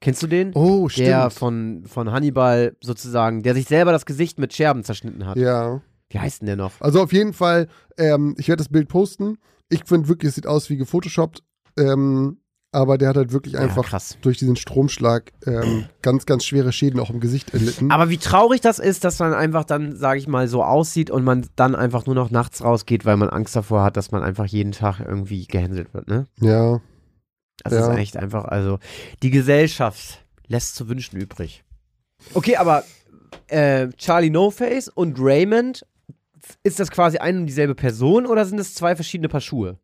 Kennst du den? Oh, stimmt. der von, von Hannibal sozusagen, der sich selber das Gesicht mit Scherben zerschnitten hat. ja. Wie heißt denn der noch? Also auf jeden Fall, ähm, ich werde das Bild posten. Ich finde wirklich, es sieht aus wie gefotoshoppt. Ähm, aber der hat halt wirklich Ja, einfach krass. durch diesen Stromschlag ähm, ganz, ganz schwere Schäden auch im Gesicht erlitten. Aber wie traurig das ist, dass man einfach dann, sage ich mal, so aussieht und man dann einfach nur noch nachts rausgeht, weil man Angst davor hat, dass man einfach jeden Tag irgendwie gehänselt wird, ne? ja. Das Ja. ist echt einfach, also die Gesellschaft lässt zu wünschen übrig. Okay, aber äh, Charlie No Face und Raymond, ist das quasi eine und dieselbe Person oder sind es zwei verschiedene Paar Schuhe?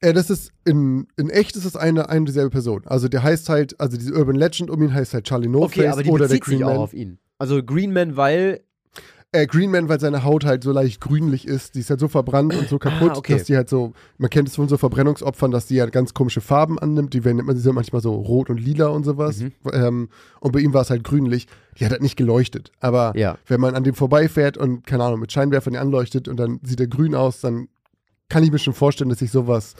Äh, das ist in, in echt ist es eine, eine und dieselbe Person. Also der heißt halt, also diese Urban Legend um ihn heißt halt Charlie No Okay, aber die oder der bezieht sich Green auch Man. auf ihn. Also Green Man, weil Äh, Green Man, weil seine Haut halt so leicht grünlich ist, die ist halt so verbrannt und so kaputt, Ah, okay. dass die halt so, man kennt es von so Verbrennungsopfern, dass die halt ganz komische Farben annimmt, die werden die sind manchmal so rot und lila und sowas. Mhm. Ähm, und bei ihm war es halt grünlich. Die hat halt nicht geleuchtet. Aber Ja. wenn man an dem vorbeifährt und, keine Ahnung, mit Scheinwerfern die anleuchtet und dann sieht er grün aus, dann kann ich mir schon vorstellen, dass sich sowas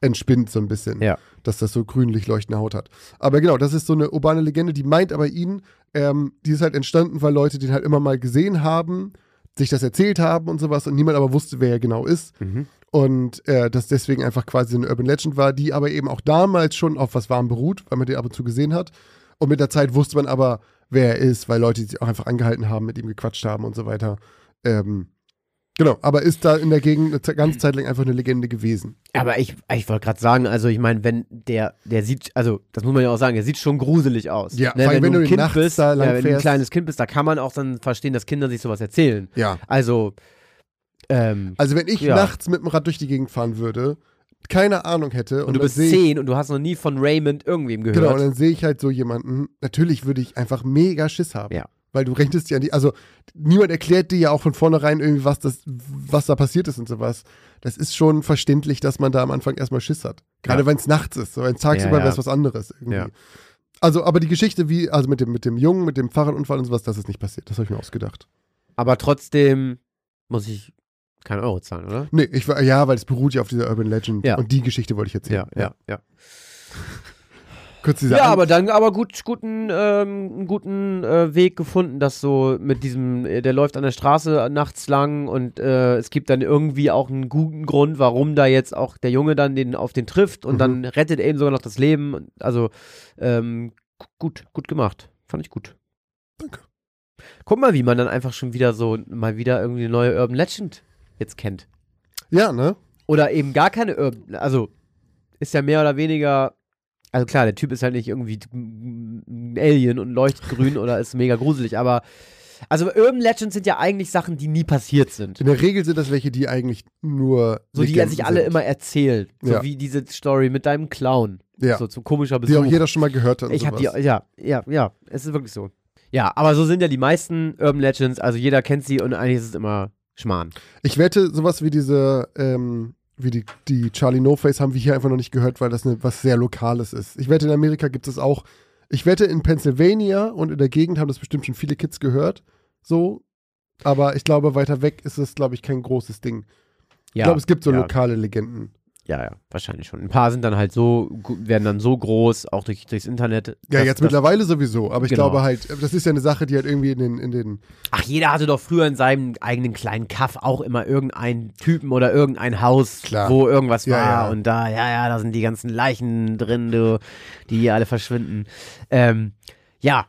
entspinnt so ein bisschen. Ja. Dass das so grünlich leuchtende Haut hat. Aber genau, das ist so eine urbane Legende, die meint aber ihn, ähm, die ist halt entstanden, weil Leute den halt immer mal gesehen haben, sich das erzählt haben und sowas und niemand aber wusste, wer er genau ist. Mhm. Und äh, das deswegen einfach quasi eine Urban Legend war, die aber eben auch damals schon auf was Warm beruht, weil man den ab und zu gesehen hat. Und mit der Zeit wusste man aber, wer er ist, weil Leute sich auch einfach angehalten haben, mit ihm gequatscht haben und so weiter. Ähm, genau, aber ist da in der Gegend eine Ze- ganze Zeit lang einfach eine Legende gewesen. Aber ich, ich wollte gerade sagen, also ich meine, wenn der, der sieht, also das muss man ja auch sagen, der sieht schon gruselig aus. Ja, ne, vor allem, wenn du du ein Kind nachts bist, da lang ja, wenn du ein kleines Kind bist, da kann man auch dann verstehen, dass Kinder sich sowas erzählen. Ja. Also, ähm, Also wenn ich Ja. nachts mit dem Rad durch die Gegend fahren würde, keine Ahnung hätte und du dann bist zehn und du hast noch nie von Raymond irgendwem gehört. Genau, und dann sehe ich halt so jemanden, natürlich würde ich einfach mega Schiss haben. Ja. Weil du rechnest ja an die, also niemand erklärt dir ja auch von vornherein irgendwie, was das, was da passiert ist und sowas. Das ist schon verständlich, dass man da am Anfang erstmal Schiss hat. Gerade Ja. wenn es nachts ist. Wenn es tagsüber Ja, ja. wäre es was anderes irgendwie. Also, aber die Geschichte, wie, also mit dem, mit dem Jungen, mit dem Fahrradunfall und sowas, das ist nicht passiert. Das habe ich mir ausgedacht. Aber trotzdem muss ich keinen Euro zahlen, oder? Nee, ich war, ja, weil es beruht ja auf dieser Urban Legend. Und die Geschichte wollte ich erzählen. Ja, ja, ja. Kurz diese Ja, An- aber dann aber gut, guten, ähm, einen guten äh, Weg gefunden, dass so mit diesem, äh, der läuft an der Straße nachts lang und äh, es gibt dann irgendwie auch einen guten Grund, warum da jetzt auch der Junge dann den auf den trifft und Mhm. dann rettet er ihm sogar noch das Leben. Also ähm, gu- gut, gut gemacht. Fand ich gut. Danke. Guck mal, wie man dann einfach schon wieder so mal wieder irgendwie eine neue Urban Legend jetzt kennt. Ja, ne? Oder eben gar keine Urban, also ist ja mehr oder weniger, Also klar, der Typ ist halt nicht irgendwie ein Alien und leuchtet grün oder ist mega gruselig, aber also Urban Legends sind ja eigentlich Sachen, die nie passiert sind. In der Regel sind das welche, die eigentlich nur. So, die er sich alle sind. immer erzählt. So Ja. wie diese Story mit deinem Clown. Ja. So zum komischer Die Besuch. auch jeder schon mal gehört hat. Ich habe die, ja, ja, ja, es ist wirklich so. Ja, aber so sind ja die meisten Urban Legends, also jeder kennt sie und eigentlich ist es immer Schmarrn. Ich wette, sowas wie diese, ähm, wie die, die Charlie No Face haben wir hier einfach noch nicht gehört, weil das eine, was sehr Lokales ist. Ich wette, in Amerika gibt es auch. Ich wette, in Pennsylvania und in der Gegend haben das bestimmt schon viele Kids gehört. So. Aber ich glaube, weiter weg ist es, glaube ich, kein großes Ding. Ja, ich glaube, es gibt so ja, lokale Legenden. Ja, ja, wahrscheinlich schon. Ein paar sind dann halt so, werden dann so groß, auch durch, durchs Internet. Ja, jetzt mittlerweile sowieso. Aber ich Genau. glaube halt, das ist ja eine Sache, die halt irgendwie in den, in den Ach, jeder hatte doch früher in seinem eigenen kleinen Kaff auch immer irgendeinen Typen oder irgendein Haus, Klar. wo irgendwas Ja, war. ja. Und da, ja, ja, da sind die ganzen Leichen drin, du, die hier alle verschwinden. Ähm, ja,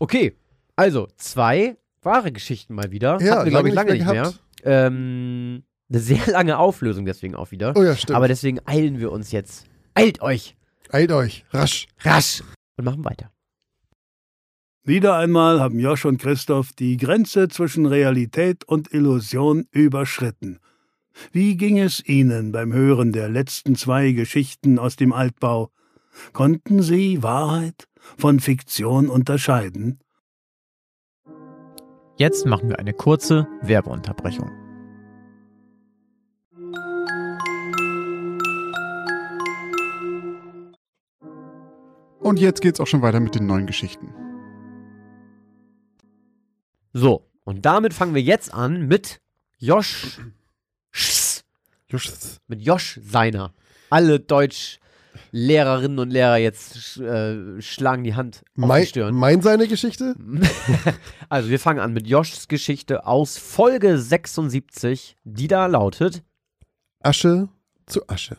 okay. Also, zwei wahre Geschichten mal wieder. Ja, Hatten wir, glaube ich, lange nicht nicht mehr. mehr Ähm, eine sehr lange Auflösung deswegen auch wieder. Oh ja, stimmt. Aber deswegen eilen wir uns jetzt. Eilt euch! Eilt euch, rasch. Rasch! Und machen weiter. Wieder einmal haben Josch und Christoph die Grenze zwischen Realität und Illusion überschritten. Wie ging es Ihnen beim Hören der letzten zwei Geschichten aus dem Altbau? Konnten Sie Wahrheit von Fiktion unterscheiden? Jetzt machen wir eine kurze Werbeunterbrechung. Und jetzt geht's auch schon weiter mit den neuen Geschichten. So, und damit fangen wir jetzt an mit Josh. Sch- Just. Mit Josh Seiner. Alle Deutschlehrerinnen und Lehrer jetzt sch- äh, schlagen die Hand auf Mein, die Stirn. mein seine Geschichte? Also, wir fangen an mit Joshs Geschichte aus Folge 76, die da lautet: Asche zu Asche.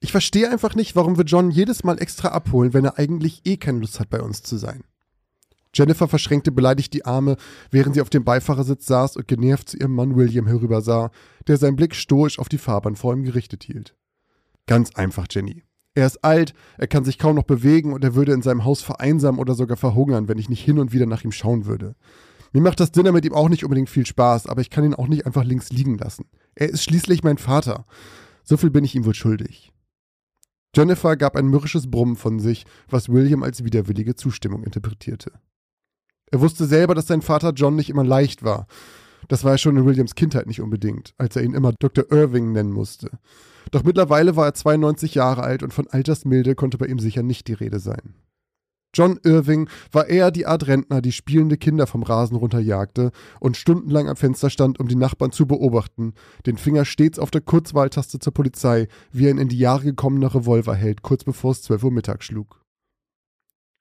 Ich verstehe einfach nicht, warum wir John jedes Mal extra abholen, wenn er eigentlich eh keine Lust hat, bei uns zu sein. Jennifer verschränkte beleidigt die Arme, während sie auf dem Beifahrersitz saß und genervt zu ihrem Mann William herübersah, der seinen Blick stoisch auf die Fahrbahn vor ihm gerichtet hielt. Ganz einfach, Jenny. Er ist alt, er kann sich kaum noch bewegen und er würde in seinem Haus vereinsamen oder sogar verhungern, wenn ich nicht hin und wieder nach ihm schauen würde. Mir macht das Dinner mit ihm auch nicht unbedingt viel Spaß, aber ich kann ihn auch nicht einfach links liegen lassen. Er ist schließlich mein Vater. So viel bin ich ihm wohl schuldig. Jennifer gab ein mürrisches Brummen von sich, was William als widerwillige Zustimmung interpretierte. Er wusste selber, dass sein Vater John nicht immer leicht war. Das war er schon in Williams Kindheit nicht unbedingt, als er ihn immer Dr. Irving nennen musste. Doch mittlerweile war er 92 Jahre alt und von Altersmilde konnte bei ihm sicher nicht die Rede sein. John Irving war eher die Art Rentner, die spielende Kinder vom Rasen runterjagte und stundenlang am Fenster stand, um die Nachbarn zu beobachten, den Finger stets auf der Kurzwahltaste zur Polizei, wie ein in die Jahre gekommener Revolver hält, kurz bevor es 12 Uhr Mittag schlug.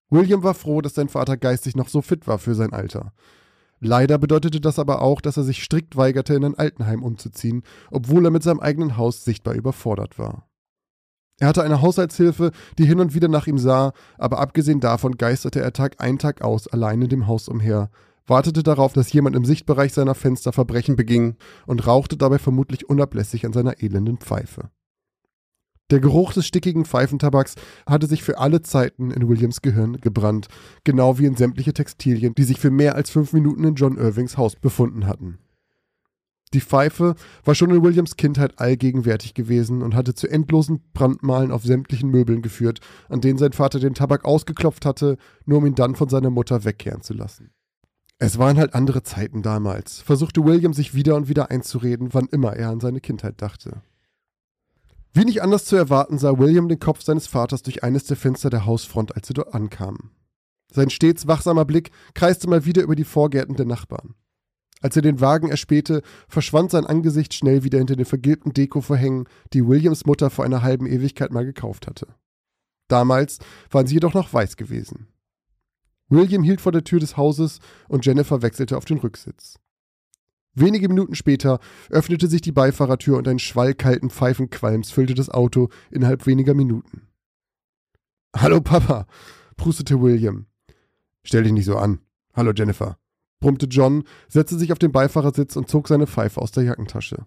William war froh, dass sein Vater geistig noch so fit war für sein Alter. Leider bedeutete das aber auch, dass er sich strikt weigerte, in ein Altenheim umzuziehen, obwohl er mit seinem eigenen Haus sichtbar überfordert war. Er hatte eine Haushaltshilfe, die hin und wieder nach ihm sah, aber abgesehen davon geisterte er Tag ein Tag aus allein in dem Haus umher, wartete darauf, dass jemand im Sichtbereich seiner Fenster Verbrechen beging und rauchte dabei vermutlich unablässig an seiner elenden Pfeife. Der Geruch des stickigen Pfeifentabaks hatte sich für alle Zeiten in Williams Gehirn gebrannt, genau wie in sämtliche Textilien, die sich für mehr als fünf Minuten in John Irvings Haus befunden hatten. Die Pfeife war schon in Williams Kindheit allgegenwärtig gewesen und hatte zu endlosen Brandmalen auf sämtlichen Möbeln geführt, an denen sein Vater den Tabak ausgeklopft hatte, nur um ihn dann von seiner Mutter wegkehren zu lassen. Es waren halt andere Zeiten damals, versuchte William sich wieder und wieder einzureden, wann immer er an seine Kindheit dachte. Wie nicht anders zu erwarten, sah William den Kopf seines Vaters durch eines der Fenster der Hausfront, als sie dort ankamen. Sein stets wachsamer Blick kreiste mal wieder über die Vorgärten der Nachbarn. Als er den Wagen erspähte, verschwand sein Angesicht schnell wieder hinter den vergilbten Dekovorhängen, die Williams Mutter vor einer halben Ewigkeit mal gekauft hatte. Damals waren sie jedoch noch weiß gewesen. William hielt vor der Tür des Hauses und Jennifer wechselte auf den Rücksitz. Wenige Minuten später öffnete sich die Beifahrertür und ein Schwall kalten Pfeifenqualms füllte das Auto innerhalb weniger Minuten. Hallo Papa, prustete William. Stell dich nicht so an. Hallo Jennifer, brummte John, setzte sich auf den Beifahrersitz und zog seine Pfeife aus der Jackentasche.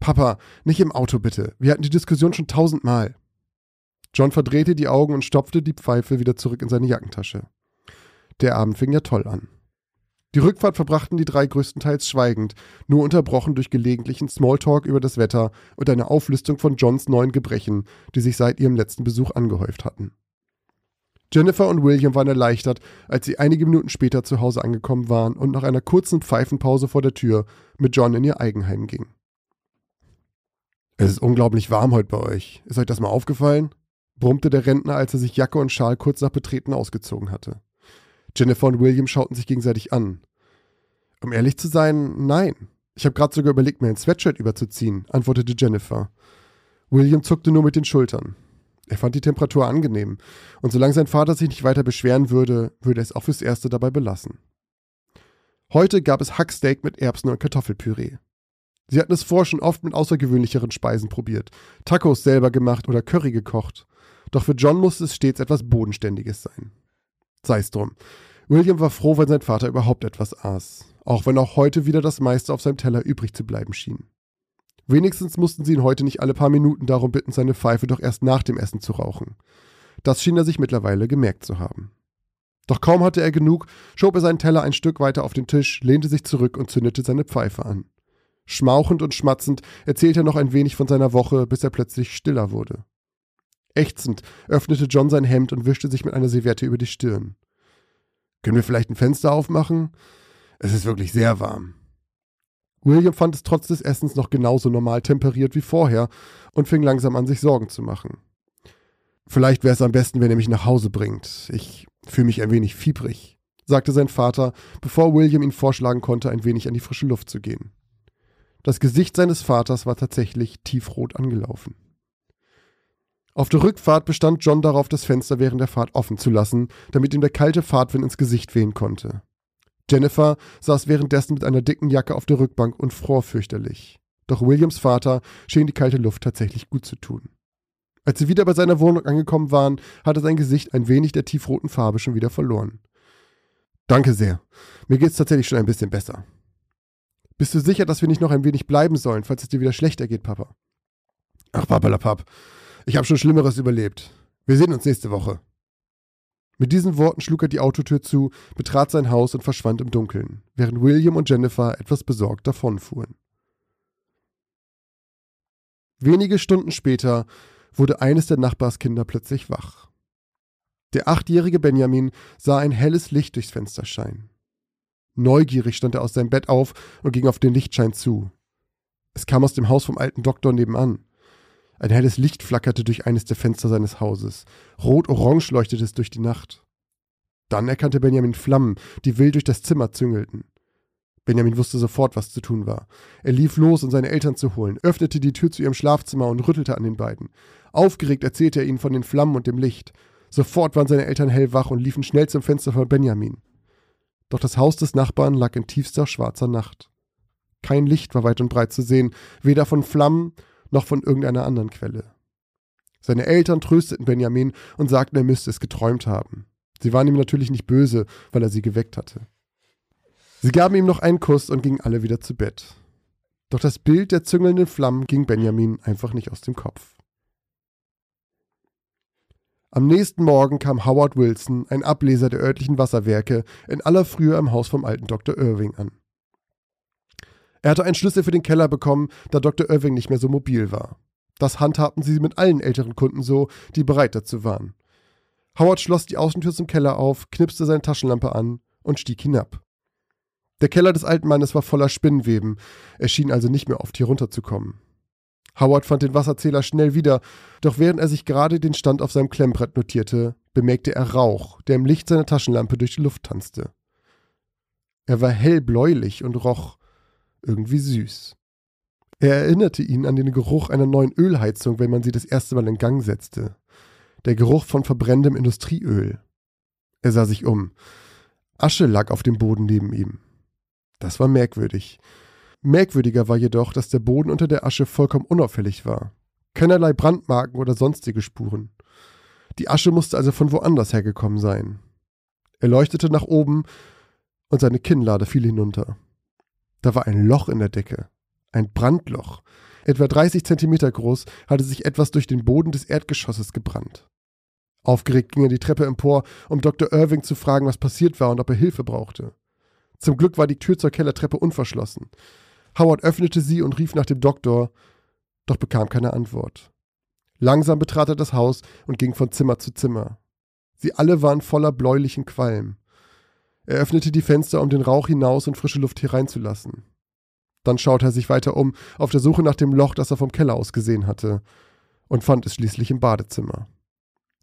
Papa, nicht im Auto bitte. Wir hatten die Diskussion schon tausendmal. John verdrehte die Augen und stopfte die Pfeife wieder zurück in seine Jackentasche. Der Abend fing ja toll an. Die Rückfahrt verbrachten die drei größtenteils schweigend, nur unterbrochen durch gelegentlichen Smalltalk über das Wetter und eine Auflistung von Johns neuen Gebrechen, die sich seit ihrem letzten Besuch angehäuft hatten. Jennifer und William waren erleichtert, als sie einige Minuten später zu Hause angekommen waren und nach einer kurzen Pfeifenpause vor der Tür mit John in ihr Eigenheim gingen. Es ist unglaublich warm heute bei euch. Ist euch das mal aufgefallen? brummte der Rentner, als er sich Jacke und Schal kurz nach Betreten ausgezogen hatte. Jennifer und William schauten sich gegenseitig an. Um ehrlich zu sein, nein. Ich habe gerade sogar überlegt, mir ein Sweatshirt überzuziehen, antwortete Jennifer. William zuckte nur mit den Schultern. Er fand die Temperatur angenehm, und solange sein Vater sich nicht weiter beschweren würde, würde er es auch fürs Erste dabei belassen. Heute gab es Hacksteak mit Erbsen und Kartoffelpüree. Sie hatten es vorher schon oft mit außergewöhnlicheren Speisen probiert, Tacos selber gemacht oder Curry gekocht. Doch für John musste es stets etwas Bodenständiges sein. Sei es drum. William war froh, wenn sein Vater überhaupt etwas aß, auch wenn auch heute wieder das meiste auf seinem Teller übrig zu bleiben schien. Wenigstens mussten sie ihn heute nicht alle paar Minuten darum bitten, seine Pfeife doch erst nach dem Essen zu rauchen. Das schien er sich mittlerweile gemerkt zu haben. Doch kaum hatte er genug, schob er seinen Teller ein Stück weiter auf den Tisch, lehnte sich zurück und zündete seine Pfeife an. Schmauchend und schmatzend erzählte er noch ein wenig von seiner Woche, bis er plötzlich stiller wurde. Ächzend öffnete John sein Hemd und wischte sich mit einer Serviette über die Stirn. Können wir vielleicht ein Fenster aufmachen? Es ist wirklich sehr warm. William fand es trotz des Essens noch genauso normal temperiert wie vorher und fing langsam an, sich Sorgen zu machen. Vielleicht wäre es am besten, wenn er mich nach Hause bringt. Ich fühle mich ein wenig fiebrig, sagte sein Vater, bevor William ihn vorschlagen konnte, ein wenig an die frische Luft zu gehen. Das Gesicht seines Vaters war tatsächlich tiefrot angelaufen. Auf der Rückfahrt bestand John darauf, das Fenster während der Fahrt offen zu lassen, damit ihm der kalte Fahrtwind ins Gesicht wehen konnte. Jennifer saß währenddessen mit einer dicken Jacke auf der Rückbank und fror fürchterlich. Doch Williams Vater schien die kalte Luft tatsächlich gut zu tun. Als sie wieder bei seiner Wohnung angekommen waren, hatte sein Gesicht ein wenig der tiefroten Farbe schon wieder verloren. Danke sehr. Mir geht's tatsächlich schon ein bisschen besser. Bist du sicher, dass wir nicht noch ein wenig bleiben sollen, falls es dir wieder schlechter geht, Papa? Ach, Papalapap. Ich habe schon Schlimmeres überlebt. Wir sehen uns nächste Woche. Mit diesen Worten schlug er die Autotür zu, betrat sein Haus und verschwand im Dunkeln, während William und Jennifer etwas besorgt davonfuhren. Wenige Stunden später wurde eines der Nachbarskinder plötzlich wach. Der achtjährige Benjamin sah ein helles Licht durchs Fenster scheinen. Neugierig stand er aus seinem Bett auf und ging auf den Lichtschein zu. Es kam aus dem Haus vom alten Doktor nebenan. Ein helles Licht flackerte durch eines der Fenster seines Hauses. Rot-orange leuchtete es durch die Nacht. Dann erkannte Benjamin Flammen, die wild durch das Zimmer züngelten. Benjamin wusste sofort, was zu tun war. Er lief los, um seine Eltern zu holen, öffnete die Tür zu ihrem Schlafzimmer und rüttelte an den beiden. Aufgeregt erzählte er ihnen von den Flammen und dem Licht. Sofort waren seine Eltern hellwach und liefen schnell zum Fenster von Benjamin. Doch das Haus des Nachbarn lag in tiefster schwarzer Nacht. Kein Licht war weit und breit zu sehen, weder von Flammen noch von irgendeiner anderen Quelle. Seine Eltern trösteten Benjamin und sagten, er müsste es geträumt haben. Sie waren ihm natürlich nicht böse, weil er sie geweckt hatte. Sie gaben ihm noch einen Kuss und gingen alle wieder zu Bett. Doch das Bild der züngelnden Flammen ging Benjamin einfach nicht aus dem Kopf. Am nächsten Morgen kam Howard Wilson, ein Ableser der örtlichen Wasserwerke, in aller Frühe am Haus vom alten Dr. Irving an. Er hatte einen Schlüssel für den Keller bekommen, da Dr. Irving nicht mehr so mobil war. Das handhabten sie mit allen älteren Kunden so, die bereit dazu waren. Howard schloss die Außentür zum Keller auf, knipste seine Taschenlampe an und stieg hinab. Der Keller des alten Mannes war voller Spinnenweben, er schien also nicht mehr oft hier runterzukommen. Howard fand den Wasserzähler schnell wieder, doch während er sich gerade den Stand auf seinem Klemmbrett notierte, bemerkte er Rauch, der im Licht seiner Taschenlampe durch die Luft tanzte. Er war hellbläulich und roch irgendwie süß. Er erinnerte ihn an den Geruch einer neuen Ölheizung, wenn man sie das erste Mal in Gang setzte. Der Geruch von verbrennendem Industrieöl. Er sah sich um. Asche lag auf dem Boden neben ihm. Das war merkwürdig. Merkwürdiger war jedoch, dass der Boden unter der Asche vollkommen unauffällig war. Keinerlei Brandmarken oder sonstige Spuren. Die Asche musste also von woanders hergekommen sein. Er leuchtete nach oben und seine Kinnlade fiel hinunter. Da war ein Loch in der Decke. Ein Brandloch. etwa 30 Zentimeter groß, hatte sich etwas durch den Boden des Erdgeschosses gebrannt. Aufgeregt ging er die Treppe empor, um Dr. Irving zu fragen, was passiert war und ob er Hilfe brauchte. Zum Glück war die Tür zur Kellertreppe unverschlossen. Howard öffnete sie und rief nach dem Doktor, doch bekam keine Antwort. Langsam betrat er das Haus und ging von Zimmer zu Zimmer. Sie alle waren voller bläulichen Qualm. Er öffnete die Fenster, um den Rauch hinaus und frische Luft hereinzulassen. Dann schaute er sich weiter um, auf der Suche nach dem Loch, das er vom Keller aus gesehen hatte, und fand es schließlich im Badezimmer.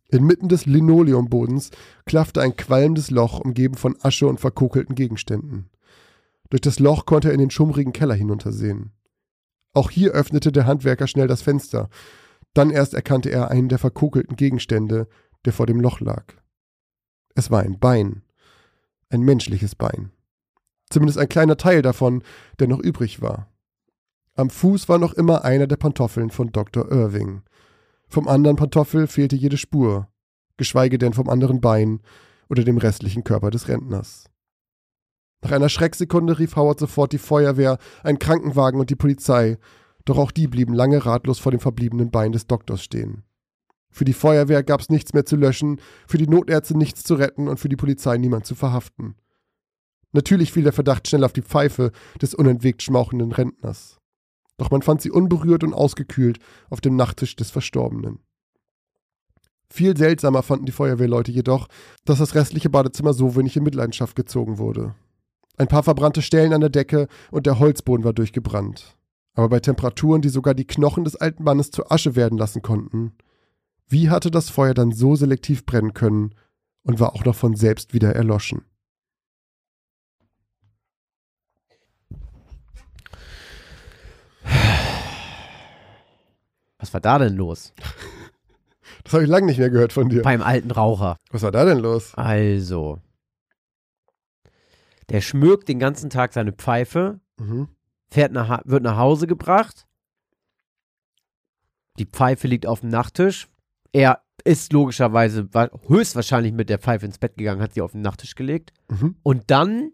Inmitten des Linoleumbodens klaffte ein qualmendes Loch, umgeben von Asche und verkokelten Gegenständen. Durch das Loch konnte er in den schummrigen Keller hinuntersehen. Auch hier öffnete der Handwerker schnell das Fenster. Dann erst erkannte er einen der verkokelten Gegenstände, der vor dem Loch lag. Es war ein Bein. Ein menschliches Bein. Zumindest ein kleiner Teil davon, der noch übrig war. Am Fuß war noch immer einer der Pantoffeln von Dr. Irving. Vom anderen Pantoffel fehlte jede Spur, geschweige denn vom anderen Bein oder dem restlichen Körper des Rentners. Nach einer Schrecksekunde rief Howard sofort die Feuerwehr, einen Krankenwagen und die Polizei, doch auch die blieben lange ratlos vor dem verbliebenen Bein des Doktors stehen. Für die Feuerwehr gab es nichts mehr zu löschen, für die Notärzte nichts zu retten und für die Polizei niemand zu verhaften. Natürlich fiel der Verdacht schnell auf die Pfeife des unentwegt schmauchenden Rentners. Doch man fand sie unberührt und ausgekühlt auf dem Nachttisch des Verstorbenen. Viel seltsamer fanden die Feuerwehrleute jedoch, dass das restliche Badezimmer so wenig in Mitleidenschaft gezogen wurde. Ein paar verbrannte Stellen an der Decke und der Holzboden war durchgebrannt. Aber bei Temperaturen, die sogar die Knochen des alten Mannes zu Asche werden lassen konnten. Wie hatte das Feuer dann so selektiv brennen können und war auch noch von selbst wieder erloschen? Was war da denn los? Das habe ich lange nicht mehr gehört von dir. Beim alten Raucher. Was war da denn los? Also. Der schmückt den ganzen Tag seine Pfeife, Mhm. fährt nach, wird nach Hause gebracht. Die Pfeife liegt auf dem Nachttisch. Er ist logischerweise wa- höchstwahrscheinlich mit der Pfeife ins Bett gegangen, hat sie auf den Nachttisch gelegt. Mhm. Und dann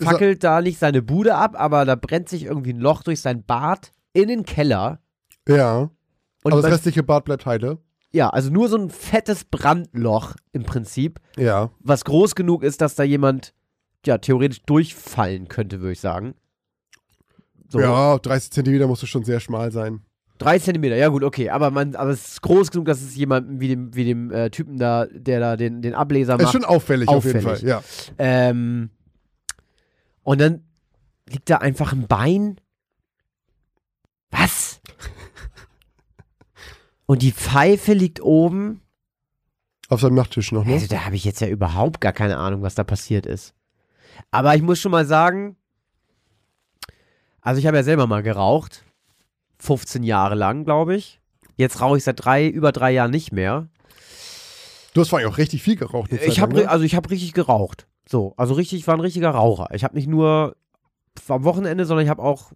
fackelt da nicht seine Bude ab, aber da brennt sich irgendwie ein Loch durch sein Bad in den Keller. Ja. Und aber das restliche Bad bleibt heile. ja, also nur so ein fettes Brandloch im Prinzip, Ja. was groß genug ist, dass da jemand ja theoretisch durchfallen könnte, würde ich sagen. So. Ja, 30 Zentimeter musste schon sehr schmal sein. Drei Zentimeter, ja gut, okay, aber man, aber es ist groß genug, dass es jemandem wie dem, wie dem äh, Typen da, der da den, den Ableser Ist macht. schon auffällig, auf jeden Fall. Auffällig. Ja. Ähm, und dann liegt da einfach ein Bein. Was? Und die Pfeife liegt oben. Auf seinem Nachttisch noch, ne? Also da habe ich jetzt ja überhaupt gar keine Ahnung, was da passiert ist. Aber ich muss schon mal sagen, also ich habe ja selber mal geraucht. 15 Jahre lang, glaube ich. Jetzt rauche ich seit drei, über drei Jahren nicht mehr. Du hast vor allem auch richtig viel geraucht. Zeit Ich habe ne? also ich habe richtig geraucht. So, also richtig war ein richtiger Raucher. Ich habe nicht nur am Wochenende, sondern ich habe auch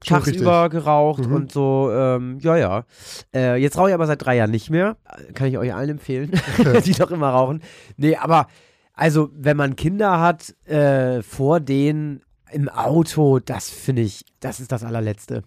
tagsüber geraucht Mhm. und so. Ähm, ja, ja. Äh, jetzt rauche ich aber seit drei Jahren nicht mehr. Kann ich euch allen empfehlen, die noch immer rauchen. Nee, aber also wenn man Kinder hat äh, vor denen im Auto, das finde ich, das ist das allerletzte.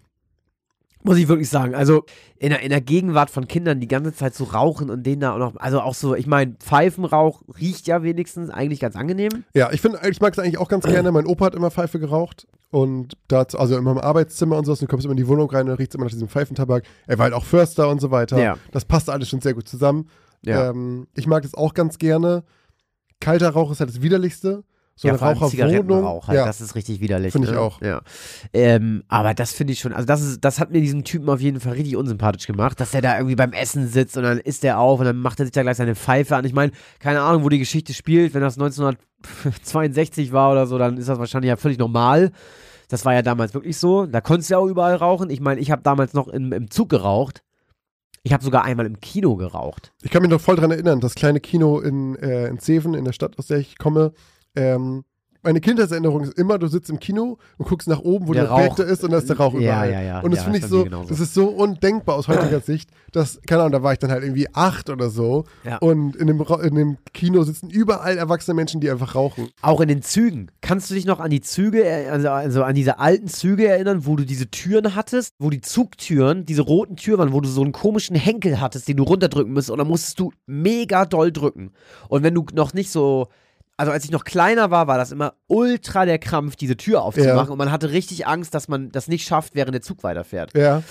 Muss ich wirklich sagen. Also in der, in der Gegenwart von Kindern die ganze Zeit so rauchen und denen da auch noch, also auch so, ich meine, Pfeifenrauch riecht ja wenigstens eigentlich ganz angenehm. Ja, ich finde, ich mag es eigentlich auch ganz gerne. Mein Opa hat immer Pfeife geraucht und dazu, also immer im Arbeitszimmer und so, du kommst immer in die Wohnung rein und riecht immer nach diesem Pfeifentabak. Er war halt auch Förster und so weiter. Ja. Das passte alles schon sehr gut zusammen. Ja. Ähm, ich mag das auch ganz gerne. Kalter Rauch ist halt das Widerlichste. So eine vor allem. Zigarettenrauch halt, ja. das ist richtig widerlich. Finde ich ne? auch. Ja. Ähm, aber das finde ich schon, also das ist, das hat mir diesen Typen auf jeden Fall richtig unsympathisch gemacht, dass er da irgendwie beim Essen sitzt und dann isst er auf und dann macht er sich da gleich seine Pfeife an. Ich meine, keine Ahnung, wo die Geschichte spielt, wenn das 1962 war oder so, dann ist das wahrscheinlich ja völlig normal. Das war ja damals wirklich so. Da konntest du ja auch überall rauchen. Ich meine, ich habe damals noch im, im Zug geraucht. Ich habe sogar einmal im Kino geraucht. Ich kann mich noch voll dran erinnern, das kleine Kino in, äh, in Zeven, in der Stadt, aus der ich komme, ähm, meine Kindheitserinnerung ist immer, du sitzt im Kino und guckst nach oben, wo Der der, Rauch. Projektor ist und da ist der Rauch Ja, überall. ja, ja. Und das Ja, finde ich so, das ist so undenkbar aus heutiger Sicht, dass, keine Ahnung, da war ich dann halt irgendwie acht oder so Ja. und in dem, in dem Kino sitzen überall erwachsene Menschen, die einfach rauchen. Auch in den Zügen. Kannst du dich noch an die Züge, er- also, also an diese alten Züge erinnern, wo du diese Türen hattest, wo die Zugtüren, diese roten Türen waren, wo du so einen komischen Henkel hattest, den du runterdrücken musst und dann musstest du mega doll drücken. Und wenn du noch nicht so, also als ich noch kleiner war, war das immer ultra der Krampf, diese Tür aufzumachen Ja. und man hatte richtig Angst, dass man das nicht schafft, während der Zug weiterfährt. Ja.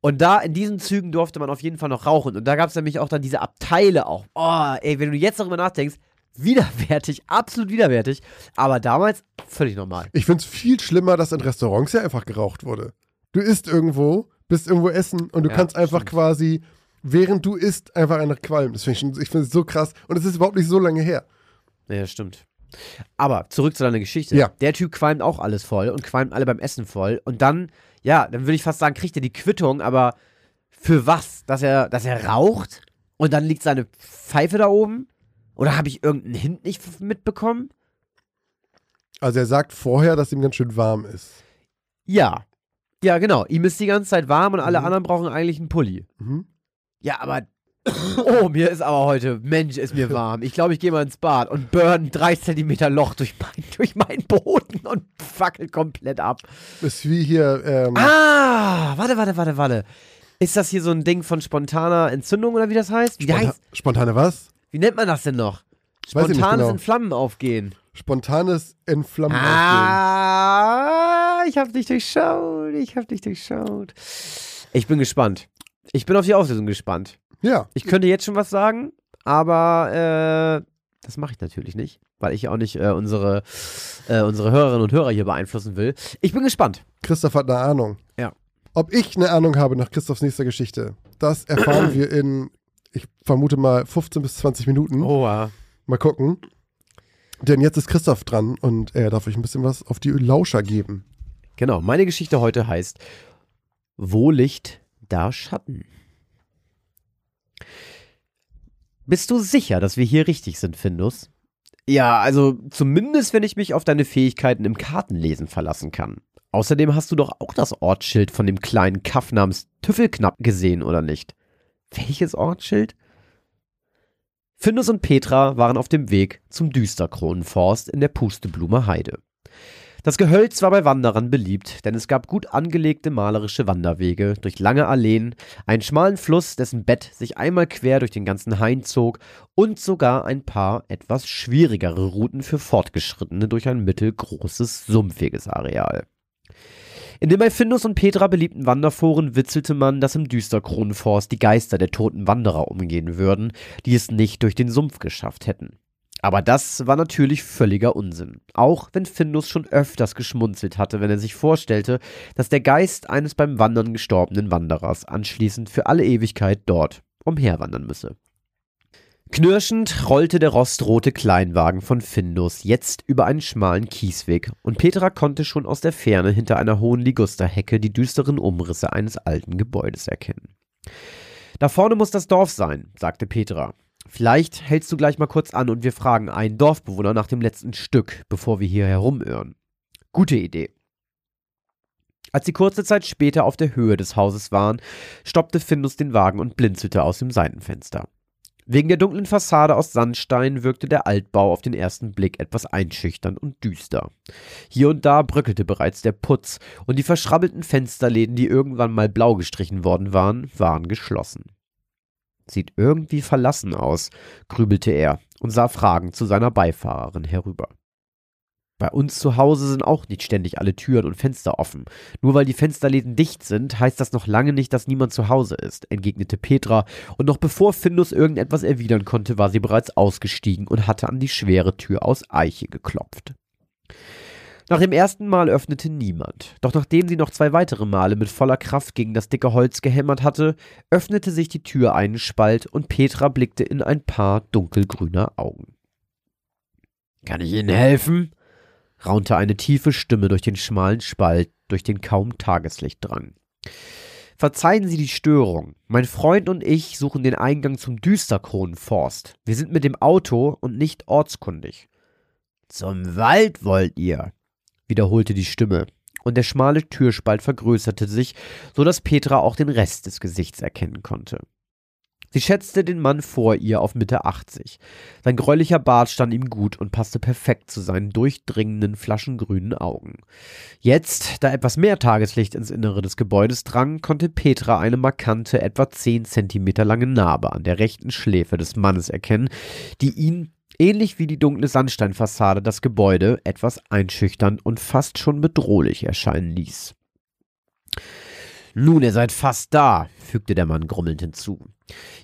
Und da in diesen Zügen durfte man auf jeden Fall noch rauchen. Und da gab es nämlich auch dann diese Abteile auch. Oh, ey, wenn du jetzt darüber nachdenkst, widerwärtig, absolut widerwärtig. Aber damals völlig normal. Ich finde es viel schlimmer, dass in Restaurants ja einfach geraucht wurde. Du isst irgendwo, bist irgendwo essen und du Ja, kannst einfach stimmt. quasi, während du isst, einfach einer qualmen. Das finde ich, ich finde es so krass. Und es ist überhaupt nicht so lange her. Ja, stimmt. Aber zurück zu deiner Geschichte. Ja. Der Typ qualmt auch alles voll und qualmt alle beim Essen voll. Und dann, ja, dann würde ich fast sagen, kriegt er die Quittung, aber für was? Dass er, dass er raucht und dann liegt seine Pfeife da oben? Oder habe ich irgendeinen Hint nicht mitbekommen? Also er sagt vorher, dass ihm ganz schön warm ist. Ja. Ja, genau. Ihm ist die ganze Zeit warm und alle Mhm. anderen brauchen eigentlich einen Pulli. Mhm. Ja, aber. Oh, mir ist aber heute, Mensch, ist mir warm. Ich glaube, ich gehe mal ins Bad und burn drei Zentimeter Loch durch, mein, durch meinen Boden und fackelt komplett ab. Ist wie hier, ähm, Ah, warte, warte, warte, warte. Ist das hier so ein Ding von spontaner Entzündung oder wie das heißt? Wie, sponta heißt, spontane was? wie nennt man das denn noch? Spontanes genau. in Flammen aufgehen. Spontanes Entflammen aufgehen. Ah, ich hab dich durchschaut. Ich hab dich durchschaut. Ich bin gespannt. Ich bin auf die Auflösung gespannt. Ja, Ich könnte jetzt schon was sagen, aber äh, das mache ich natürlich nicht, weil ich auch nicht äh, unsere, äh, unsere Hörerinnen und Hörer hier beeinflussen will. Ich bin gespannt. Christoph hat eine Ahnung. Ja. Ob ich eine Ahnung habe nach Christophs nächster Geschichte, das erfahren wir in, ich vermute mal, 15 bis 20 Minuten. Oh, ja. Mal gucken. Denn jetzt ist Christoph dran und er darf euch ein bisschen was auf die Lauscher geben. Genau, meine Geschichte heute heißt Wo Licht, da Schatten. Bist du sicher, dass wir hier richtig sind, Findus? Ja, also zumindest, wenn ich mich auf deine Fähigkeiten im Kartenlesen verlassen kann. Außerdem hast du doch auch das Ortsschild von dem kleinen Kaff namens Tüffelknapp gesehen, oder nicht? Welches Ortsschild? Findus und Petra waren auf dem Weg zum Düsterkronenforst in der Pusteblume Heide. Das Gehölz war bei Wanderern beliebt, denn es gab gut angelegte malerische Wanderwege durch lange Alleen, einen schmalen Fluss, dessen Bett sich einmal quer durch den ganzen Hain zog und sogar ein paar etwas schwierigere Routen für Fortgeschrittene durch ein mittelgroßes, sumpfiges Areal. In den bei Findus und Petra beliebten Wanderforen witzelte man, dass im Düsterkronenforst die Geister der toten Wanderer umgehen würden, die es nicht durch den Sumpf geschafft hätten. Aber das war natürlich völliger Unsinn. Auch wenn Findus schon öfters geschmunzelt hatte, wenn er sich vorstellte, dass der Geist eines beim Wandern gestorbenen Wanderers anschließend für alle Ewigkeit dort umherwandern müsse. Knirschend rollte der rostrote Kleinwagen von Findus jetzt über einen schmalen Kiesweg, und Petra konnte schon aus der Ferne hinter einer hohen Ligusterhecke die düsteren Umrisse eines alten Gebäudes erkennen. Da vorne muss das Dorf sein, sagte Petra. Vielleicht hältst du gleich mal kurz an und wir fragen einen Dorfbewohner nach dem letzten Stück, bevor wir hier herumirren. Gute Idee. Als sie kurze Zeit später auf der Höhe des Hauses waren, stoppte Findus den Wagen und blinzelte aus dem Seitenfenster. Wegen der dunklen Fassade aus Sandstein wirkte der Altbau auf den ersten Blick etwas einschüchternd und düster. Hier und da bröckelte bereits der Putz, und die verschrabbelten Fensterläden, die irgendwann mal blau gestrichen worden waren, waren geschlossen. Sieht irgendwie verlassen aus, grübelte er und sah fragend zu seiner Beifahrerin herüber. Bei uns zu Hause sind auch nicht ständig alle Türen und Fenster offen. Nur weil die Fensterläden dicht sind, heißt das noch lange nicht, dass niemand zu Hause ist, entgegnete Petra, und noch bevor Findus irgendetwas erwidern konnte, war sie bereits ausgestiegen und hatte an die schwere Tür aus Eiche geklopft. Nach dem ersten Mal öffnete niemand, doch nachdem sie noch zwei weitere Male mit voller Kraft gegen das dicke Holz gehämmert hatte, öffnete sich die Tür einen Spalt und Petra blickte in ein paar dunkelgrüner Augen. Kann ich Ihnen helfen? raunte eine tiefe Stimme durch den schmalen Spalt, durch den kaum Tageslicht drang. Verzeihen Sie die Störung. Mein Freund und ich suchen den Eingang zum Düsterkronenforst. Wir sind mit dem Auto und nicht ortskundig. Zum Wald wollt ihr, wiederholte die Stimme, und der schmale Türspalt vergrößerte sich, so dass Petra auch den Rest des Gesichts erkennen konnte. Sie schätzte den Mann vor ihr auf Mitte 80. Sein gräulicher Bart stand ihm gut und passte perfekt zu seinen durchdringenden, flaschengrünen Augen. Jetzt, da etwas mehr Tageslicht ins Innere des Gebäudes drang, konnte Petra eine markante, etwa 10 Zentimeter lange Narbe an der rechten Schläfe des Mannes erkennen, die ihn, ähnlich wie die dunkle Sandsteinfassade, das Gebäude etwas einschüchternd und fast schon bedrohlich erscheinen ließ. Nun, ihr seid fast da, fügte der Mann grummelnd hinzu.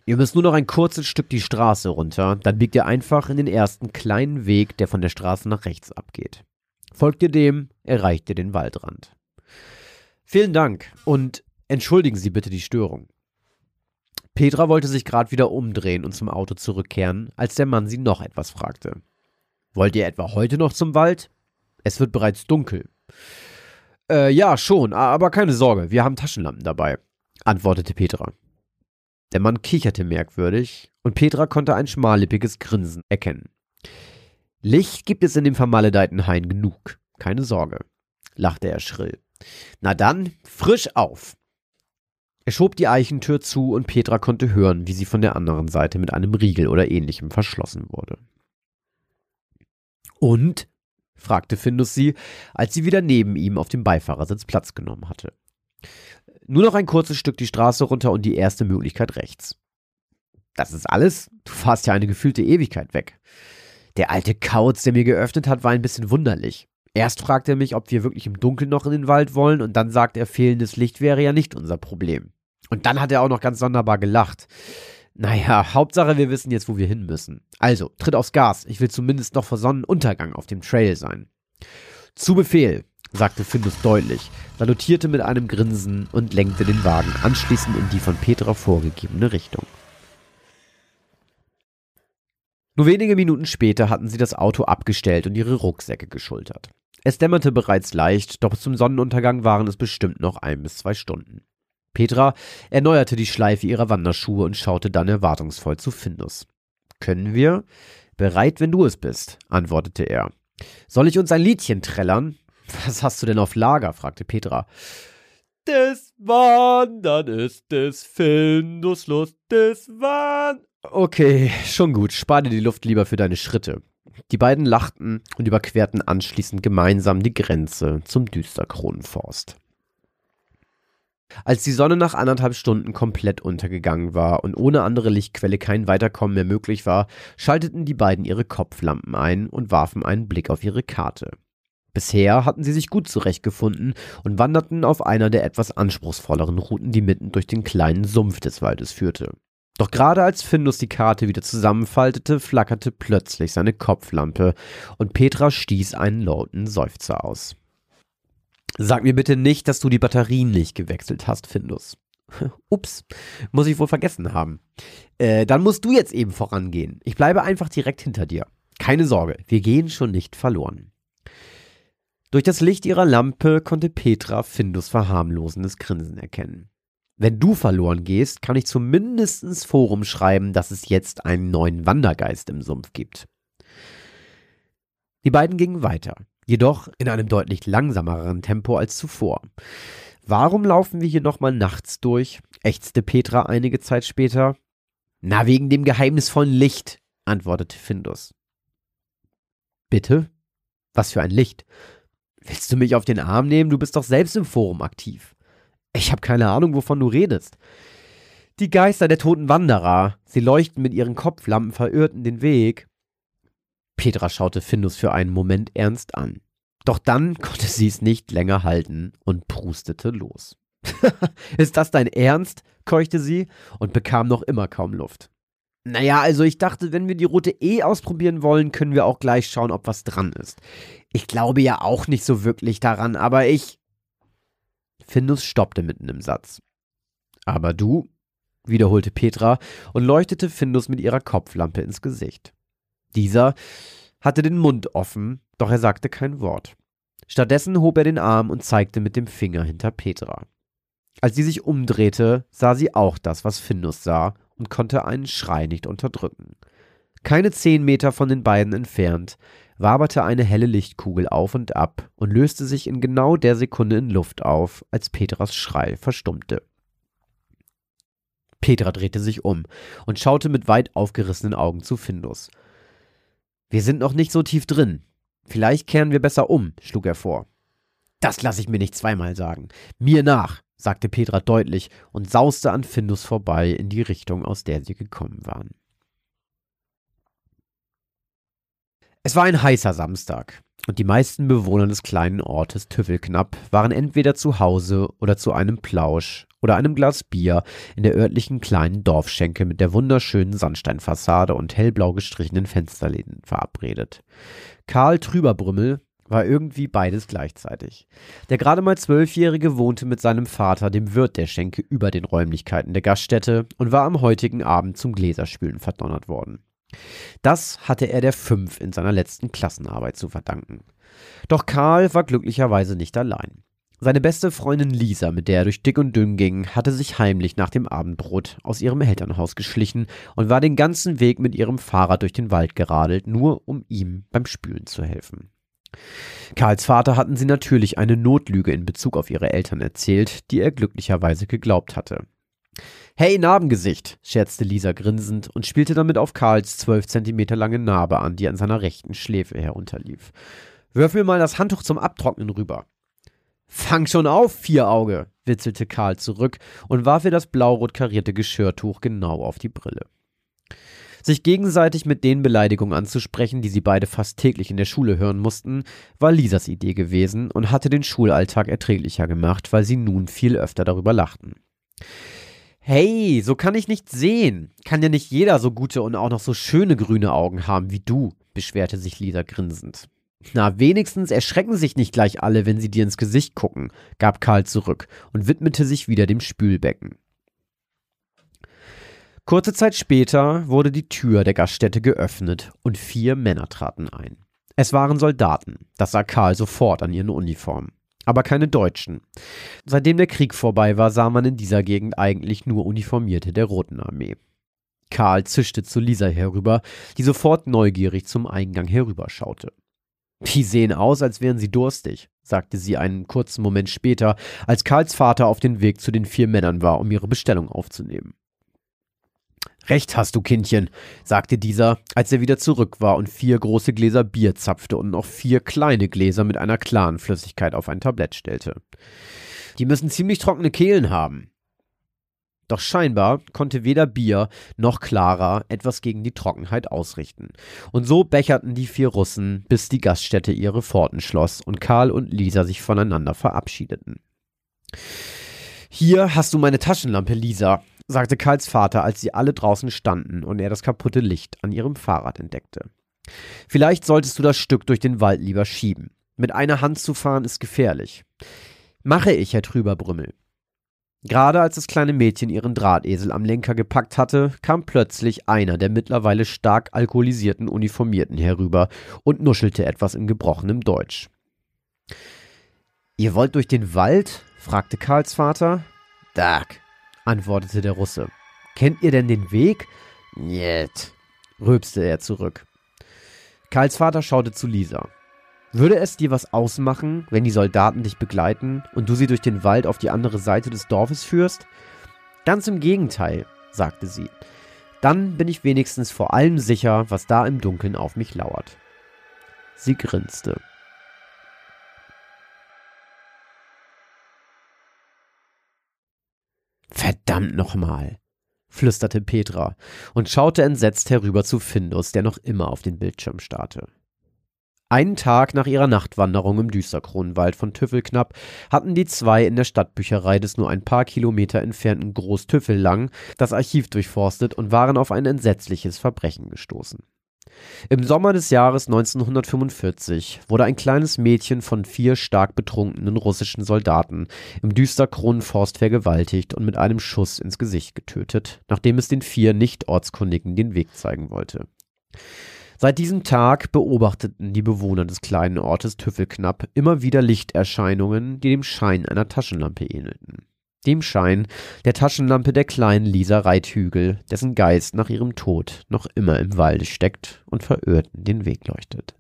Ihr müsst nur noch ein kurzes Stück die Straße runter, dann biegt ihr einfach in den ersten kleinen Weg, der von der Straße nach rechts abgeht. Folgt ihr dem, erreicht ihr den Waldrand. Vielen Dank und entschuldigen Sie bitte die Störung. Petra wollte sich gerade wieder umdrehen und zum Auto zurückkehren, als der Mann sie noch etwas fragte. Wollt ihr etwa heute noch zum Wald? Es wird bereits dunkel. Äh, ja, schon, aber keine Sorge, wir haben Taschenlampen dabei, antwortete Petra. Der Mann kicherte merkwürdig und Petra konnte ein schmallippiges Grinsen erkennen. Licht gibt es in dem vermaledeiten Hain genug, keine Sorge, lachte er schrill. Na dann, frisch auf! Er schob die Eichentür zu und Petra konnte hören, wie sie von der anderen Seite mit einem Riegel oder ähnlichem verschlossen wurde. Und? fragte Findus sie, als sie wieder neben ihm auf dem Beifahrersitz Platz genommen hatte. Nur noch ein kurzes Stück die Straße runter und die erste Möglichkeit rechts. Das ist alles? Du fahrst ja eine gefühlte Ewigkeit weg. Der alte Kauz, der mir geöffnet hat, war ein bisschen wunderlich. Erst fragt er mich, ob wir wirklich im Dunkeln noch in den Wald wollen, und dann sagt er, fehlendes Licht wäre ja nicht unser Problem. Und dann hat er auch noch ganz sonderbar gelacht. Naja, Hauptsache, wir wissen jetzt, wo wir hin müssen. Also, tritt aufs Gas. Ich will zumindest noch vor Sonnenuntergang auf dem Trail sein. Zu Befehl sagte Findus deutlich, salutierte mit einem Grinsen und lenkte den Wagen anschließend in die von Petra vorgegebene Richtung. Nur wenige Minuten später hatten sie das Auto abgestellt und ihre Rucksäcke geschultert. Es dämmerte bereits leicht, doch zum Sonnenuntergang waren es bestimmt noch ein bis zwei Stunden. Petra erneuerte die Schleife ihrer Wanderschuhe und schaute dann erwartungsvoll zu Findus. Können wir? Bereit, wenn du es bist, antwortete er. Soll ich uns ein Liedchen trällern? Was hast du denn auf Lager? fragte Petra. Des Wandern ist des Findus Lust, des Wandern. Okay, schon gut. Spar dir die Luft lieber für deine Schritte. Die beiden lachten und überquerten anschließend gemeinsam die Grenze zum Düsterkronenforst. Als die Sonne nach anderthalb Stunden komplett untergegangen war und ohne andere Lichtquelle kein Weiterkommen mehr möglich war, schalteten die beiden ihre Kopflampen ein und warfen einen Blick auf ihre Karte. Bisher hatten sie sich gut zurechtgefunden und wanderten auf einer der etwas anspruchsvolleren Routen, die mitten durch den kleinen Sumpf des Waldes führte. Doch gerade als Findus die Karte wieder zusammenfaltete, flackerte plötzlich seine Kopflampe und Petra stieß einen lauten Seufzer aus. Sag mir bitte nicht, dass du die Batterien nicht gewechselt hast, Findus. Ups, muss ich wohl vergessen haben. Äh, dann musst du jetzt eben vorangehen. Ich bleibe einfach direkt hinter dir. Keine Sorge, wir gehen schon nicht verloren. Durch das Licht ihrer Lampe konnte Petra Findus verharmlosendes Grinsen erkennen. Wenn du verloren gehst, kann ich zumindest ins Forum schreiben, dass es jetzt einen neuen Wandergeist im Sumpf gibt. Die beiden gingen weiter, jedoch in einem deutlich langsameren Tempo als zuvor. Warum laufen wir hier nochmal nachts durch? ächzte Petra einige Zeit später. Na, wegen dem geheimnisvollen Licht, antwortete Findus. Bitte? Was für ein Licht? Willst du mich auf den Arm nehmen? Du bist doch selbst im Forum aktiv. Ich habe keine Ahnung, wovon du redest. Die Geister der toten Wanderer. Sie leuchten mit ihren Kopflampen verirrten den Weg. Petra schaute Findus für einen Moment ernst an. Doch dann konnte sie es nicht länger halten und prustete los. Ist das dein Ernst? keuchte sie und bekam noch immer kaum Luft. Naja, also ich dachte, wenn wir die Route eh ausprobieren wollen, können wir auch gleich schauen, ob was dran ist. Ich glaube ja auch nicht so wirklich daran, aber ich. Findus stoppte mitten im Satz. Aber du? wiederholte Petra und leuchtete Findus mit ihrer Kopflampe ins Gesicht. Dieser hatte den Mund offen, doch er sagte kein Wort. Stattdessen hob er den Arm und zeigte mit dem Finger hinter Petra. Als sie sich umdrehte, sah sie auch das, was Findus sah, und konnte einen Schrei nicht unterdrücken. Keine zehn Meter von den beiden entfernt waberte eine helle Lichtkugel auf und ab und löste sich in genau der Sekunde in Luft auf, als Petras Schrei verstummte. Petra drehte sich um und schaute mit weit aufgerissenen Augen zu Findus. Wir sind noch nicht so tief drin. Vielleicht kehren wir besser um, schlug er vor. Das lasse ich mir nicht zweimal sagen. Mir nach, sagte Petra deutlich und sauste an Findus vorbei in die Richtung, aus der sie gekommen waren. Es war ein heißer Samstag und die meisten Bewohner des kleinen Ortes Tüffelknapp waren entweder zu Hause oder zu einem Plausch oder einem Glas Bier in der örtlichen kleinen Dorfschenke mit der wunderschönen Sandsteinfassade und hellblau gestrichenen Fensterläden verabredet. Karl Trüberbrümmel war irgendwie beides gleichzeitig. Der gerade mal Zwölfjährige wohnte mit seinem Vater, dem Wirt der Schenke, über den Räumlichkeiten der Gaststätte und war am heutigen Abend zum Gläserspülen verdonnert worden. Das hatte er der Fünf in seiner letzten Klassenarbeit zu verdanken. Doch Karl war glücklicherweise nicht allein. Seine beste Freundin Lisa, mit der er durch dick und dünn ging, hatte sich heimlich nach dem Abendbrot aus ihrem Elternhaus geschlichen und war den ganzen Weg mit ihrem Fahrrad durch den Wald geradelt, nur um ihm beim Spülen zu helfen. Karls Vater hatten sie natürlich eine Notlüge in Bezug auf ihre Eltern erzählt, die er glücklicherweise geglaubt hatte. Hey, Narbengesicht, scherzte Lisa grinsend und spielte damit auf Karls zwölf Zentimeter lange Narbe an, die an seiner rechten Schläfe herunterlief. Wirf mir mal das Handtuch zum Abtrocknen rüber. Fang schon auf, Vierauge, witzelte Karl zurück und warf ihr das blaurot karierte Geschirrtuch genau auf die Brille. Sich gegenseitig mit den Beleidigungen anzusprechen, die sie beide fast täglich in der Schule hören mussten, war Lisas Idee gewesen und hatte den Schulalltag erträglicher gemacht, weil sie nun viel öfter darüber lachten. Hey, so kann ich nicht sehen. Kann ja nicht jeder so gute und auch noch so schöne grüne Augen haben wie du, beschwerte sich Lisa grinsend. Na, wenigstens erschrecken sich nicht gleich alle, wenn sie dir ins Gesicht gucken, gab Karl zurück und widmete sich wieder dem Spülbecken. Kurze Zeit später wurde die Tür der Gaststätte geöffnet und vier Männer traten ein. Es waren Soldaten, das sah Karl sofort an ihren Uniformen aber keine Deutschen. Seitdem der Krieg vorbei war, sah man in dieser Gegend eigentlich nur Uniformierte der Roten Armee. Karl zischte zu Lisa herüber, die sofort neugierig zum Eingang herüberschaute. Die sehen aus, als wären sie durstig, sagte sie einen kurzen Moment später, als Karls Vater auf dem Weg zu den vier Männern war, um ihre Bestellung aufzunehmen. Recht hast du, Kindchen, sagte dieser, als er wieder zurück war und vier große Gläser Bier zapfte und noch vier kleine Gläser mit einer klaren Flüssigkeit auf ein Tablett stellte. Die müssen ziemlich trockene Kehlen haben. Doch scheinbar konnte weder Bier noch Clara etwas gegen die Trockenheit ausrichten. Und so becherten die vier Russen, bis die Gaststätte ihre Pforten schloss und Karl und Lisa sich voneinander verabschiedeten. Hier hast du meine Taschenlampe, Lisa, sagte Karls Vater, als sie alle draußen standen und er das kaputte Licht an ihrem Fahrrad entdeckte. Vielleicht solltest du das Stück durch den Wald lieber schieben. Mit einer Hand zu fahren ist gefährlich. Mache ich, Herr Trüberbrümmel. Gerade als das kleine Mädchen ihren Drahtesel am Lenker gepackt hatte, kam plötzlich einer der mittlerweile stark alkoholisierten Uniformierten herüber und nuschelte etwas in gebrochenem Deutsch. Ihr wollt durch den Wald? fragte Karls Vater. Dag, antwortete der Russe. Kennt ihr denn den Weg? Niet, rülpste er zurück. Karls Vater schaute zu Lisa. Würde es dir was ausmachen, wenn die Soldaten dich begleiten und du sie durch den Wald auf die andere Seite des Dorfes führst? Ganz im Gegenteil, sagte sie. Dann bin ich wenigstens vor allem sicher, was da im Dunkeln auf mich lauert. Sie grinste. Verdammt nochmal, flüsterte Petra und schaute entsetzt herüber zu Findus, der noch immer auf den Bildschirm starrte. Einen Tag nach ihrer Nachtwanderung im Düsterkronenwald von Tüffelknapp hatten die zwei in der Stadtbücherei des nur ein paar Kilometer entfernten Großtüffellang das Archiv durchforstet und waren auf ein entsetzliches Verbrechen gestoßen. Im Sommer des Jahres 1945 wurde ein kleines Mädchen von vier stark betrunkenen russischen Soldaten im Düsterkronenforst vergewaltigt und mit einem Schuss ins Gesicht getötet, nachdem es den vier Nicht-Ortskundigen den Weg zeigen wollte. Seit diesem Tag beobachteten die Bewohner des kleinen Ortes Tüffelknapp immer wieder Lichterscheinungen, die dem Schein einer Taschenlampe ähnelten. Dem Schein der Taschenlampe der kleinen Lisa Reithügel, dessen Geist nach ihrem Tod noch immer im Walde steckt und Verirrten den Weg leuchtet.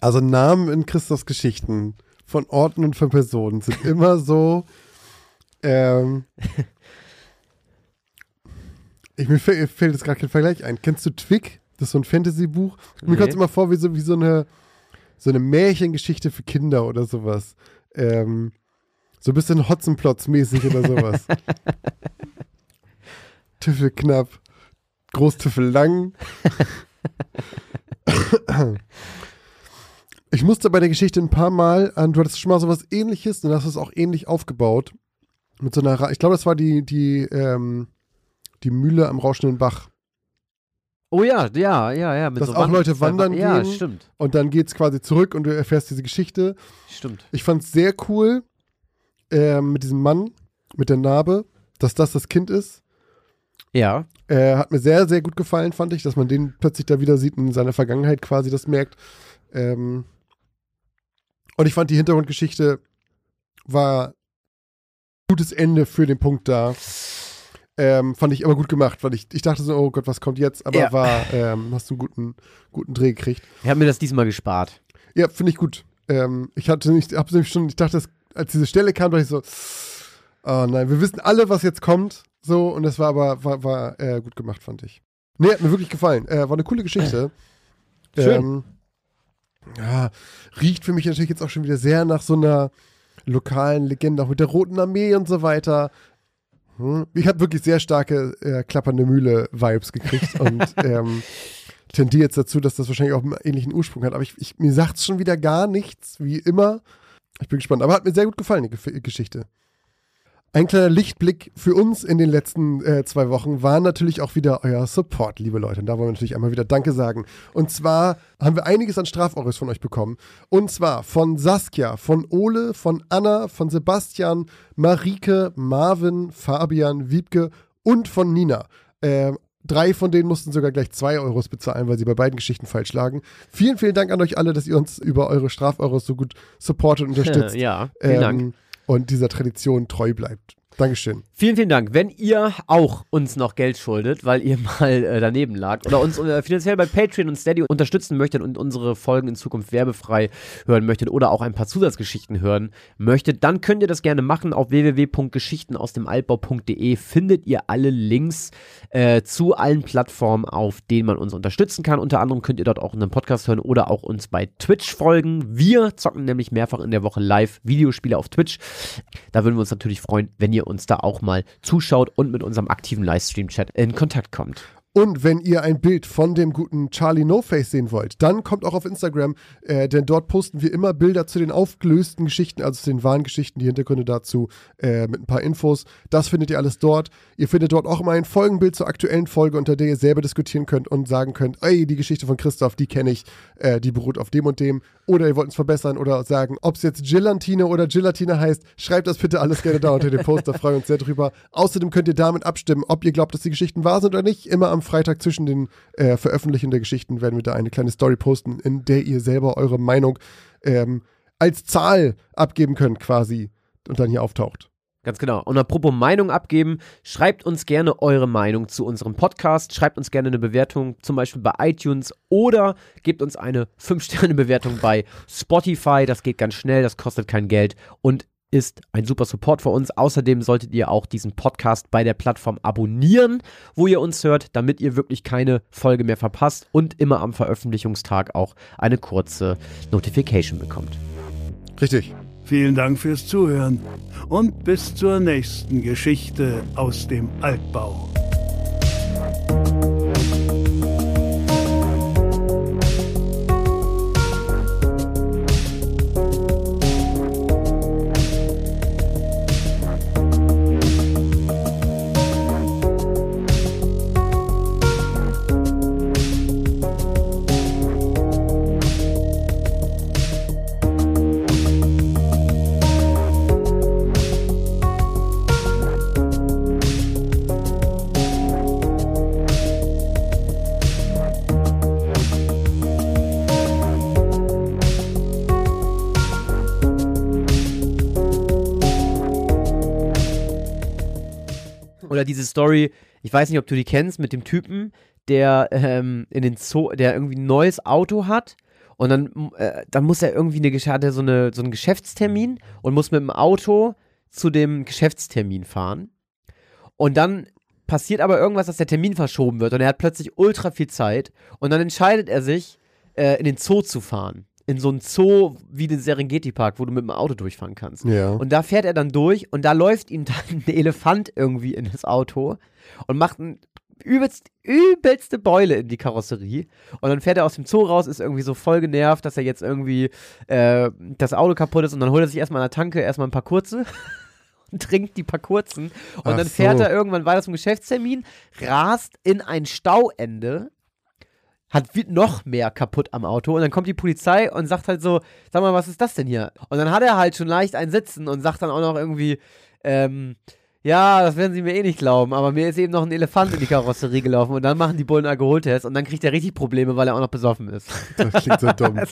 Also Namen in Christophs Geschichten von Orten und von Personen sind immer so. Ähm, ich, mir fällt, fällt jetzt gerade kein Vergleich ein. Kennst du Twig? Das ist so ein Fantasy-Buch. Mir Nee. kommt es immer vor wie so, wie so eine so eine Märchengeschichte für Kinder oder sowas. Ähm, so ein bisschen Hotzenplotz-mäßig oder sowas. Tüffel knapp, Großtüffel lang. Ich musste bei der Geschichte ein paar Mal an, du hattest schon mal sowas ähnliches und hast es auch ähnlich aufgebaut. Mit so einer, ich glaube, das war die, die, ähm, die Mühle am rauschenden Bach. Oh ja, ja, ja, ja. Mit Dass so auch Leute wandern Ja, gehen. stimmt, Und dann geht's quasi zurück und du erfährst diese Geschichte. stimmt. Ich fand's sehr cool ähm, mit diesem Mann, mit der Narbe, dass das das Kind ist. Ja, Äh, hat mir sehr, sehr gut gefallen, fand ich, dass man den plötzlich da wieder sieht und in seiner Vergangenheit quasi das merkt. Ähm, und ich fand die Hintergrundgeschichte war ein gutes Ende für den Punkt da. Ähm, fand ich aber gut gemacht, weil ich, ich dachte so, oh Gott, was kommt jetzt? Aber Ja. war, ähm, hast du einen guten, guten Dreh gekriegt. ich habe mir das diesmal gespart. Ja, finde ich gut. Ähm, ich hatte nicht, hab's nämlich schon, ich dachte, das, als diese Stelle kam, dachte ich so, oh nein, wir wissen alle, was jetzt kommt. So, und das war aber, war, war äh, gut gemacht, fand ich. Nee, hat mir wirklich gefallen. Äh, war eine coole Geschichte. Schön. Ähm, ja, riecht für mich natürlich jetzt auch schon wieder sehr nach so einer lokalen Legende, auch mit der Roten Armee und so weiter. Hm. Ich habe wirklich sehr starke äh, klappernde Mühle-Vibes gekriegt und ähm, tendiere jetzt dazu, dass das wahrscheinlich auch einen ähnlichen Ursprung hat. Aber ich, ich, mir sagt es schon wieder gar nichts, wie immer. Ich bin gespannt. Aber hat mir sehr gut gefallen, die Ge Geschichte. Ein kleiner Lichtblick für uns in den letzten äh, zwei Wochen war natürlich auch wieder euer Support, liebe Leute. Und da wollen wir natürlich einmal wieder Danke sagen. Und zwar haben wir einiges an Strafeuros von euch bekommen. Und zwar von Saskia, von Ole, von Anna, von Sebastian, Marike, Marvin, Fabian, Wiebke und von Nina. Ähm, Drei von denen mussten sogar gleich zwei Euros bezahlen, weil sie bei beiden Geschichten falsch lagen. Vielen, vielen Dank an euch alle, dass ihr uns über eure Strafeuros so gut supportet und unterstützt. ja, vielen Dank. Und dieser Tradition treu bleibt. Dankeschön. Vielen, vielen Dank. Wenn ihr auch uns noch Geld schuldet, weil ihr mal äh, daneben lagt oder uns äh, finanziell bei Patreon und Steady unterstützen möchtet und unsere Folgen in Zukunft werbefrei hören möchtet oder auch ein paar Zusatzgeschichten hören möchtet, dann könnt ihr das gerne machen. Auf www.geschichtenausdemaltbau.de findet ihr alle Links äh, zu allen Plattformen, auf denen man uns unterstützen kann. Unter anderem könnt ihr dort auch einen Podcast hören oder auch uns bei Twitch folgen. Wir zocken nämlich mehrfach in der Woche live Videospiele auf Twitch. Da würden wir uns natürlich freuen, wenn ihr uns da auch mal zuschaut und mit unserem aktiven Livestream-Chat in Kontakt kommt. Und wenn ihr ein Bild von dem guten Charlie No Face sehen wollt, dann kommt auch auf Instagram, äh, denn dort posten wir immer Bilder zu den aufgelösten Geschichten, also zu den wahren Geschichten, die Hintergründe dazu äh, mit ein paar Infos. Das findet ihr alles dort. Ihr findet dort auch immer ein Folgenbild zur aktuellen Folge, unter der ihr selber diskutieren könnt und sagen könnt, ey, die Geschichte von Christoph, die kenne ich, äh, die beruht auf dem und dem. Oder ihr wollt uns verbessern oder sagen, ob es jetzt Gilantine oder Gelatine heißt, schreibt das bitte alles gerne da unter dem Post, da freuen wir uns sehr drüber. Außerdem könnt ihr damit abstimmen, ob ihr glaubt, dass die Geschichten wahr sind oder nicht. Immer am Freitag zwischen den äh, Veröffentlichungen der Geschichten werden wir da eine kleine Story posten, in der ihr selber eure Meinung ähm, als Zahl abgeben könnt quasi und dann hier auftaucht. Ganz genau. Und apropos Meinung abgeben, schreibt uns gerne eure Meinung zu unserem Podcast. Schreibt uns gerne eine Bewertung, zum Beispiel bei iTunes oder gebt uns eine 5-Sterne-Bewertung bei Spotify. Das geht ganz schnell, das kostet kein Geld und ist ein super Support für uns. Außerdem solltet ihr auch diesen Podcast bei der Plattform abonnieren, wo ihr uns hört, damit ihr wirklich keine Folge mehr verpasst und immer am Veröffentlichungstag auch eine kurze Notification bekommt. Richtig. Vielen Dank fürs Zuhören und bis zur nächsten Geschichte aus dem Altbau. Story, ich weiß nicht, ob du die kennst, mit dem Typen, der ähm, in den Zoo, der irgendwie ein neues Auto hat und dann, äh, dann muss er irgendwie eine, hat er so, eine, so einen Geschäftstermin und muss mit dem Auto zu dem Geschäftstermin fahren. Und dann passiert aber irgendwas, dass der Termin verschoben wird und er hat plötzlich ultra viel Zeit und dann entscheidet er sich, äh, in den Zoo zu fahren. In so einen Zoo wie den Serengeti-Park, wo du mit dem Auto durchfahren kannst. Ja. Und da fährt er dann durch und da läuft ihm dann ein Elefant irgendwie in das Auto und macht ein übelst, übelste Beule in die Karosserie. Und dann fährt er aus dem Zoo raus, ist irgendwie so voll genervt, dass er jetzt irgendwie äh, das Auto kaputt ist und dann holt er sich erstmal an der Tanke erstmal ein paar kurze. und Trinkt die paar kurzen und Ach dann fährt so. er irgendwann weiter zum Geschäftstermin, rast in ein Stauende, hat noch mehr kaputt am Auto und dann kommt die Polizei und sagt halt so, sag mal, was ist das denn hier? Und dann hat er halt schon leicht ein Sitzen und sagt dann auch noch irgendwie, ähm, ja, das werden sie mir eh nicht glauben, aber mir ist eben noch ein Elefant in die Karosserie gelaufen und dann machen die Bullen einen Alkoholtest und dann kriegt er richtig Probleme, weil er auch noch besoffen ist. Das klingt so dumm.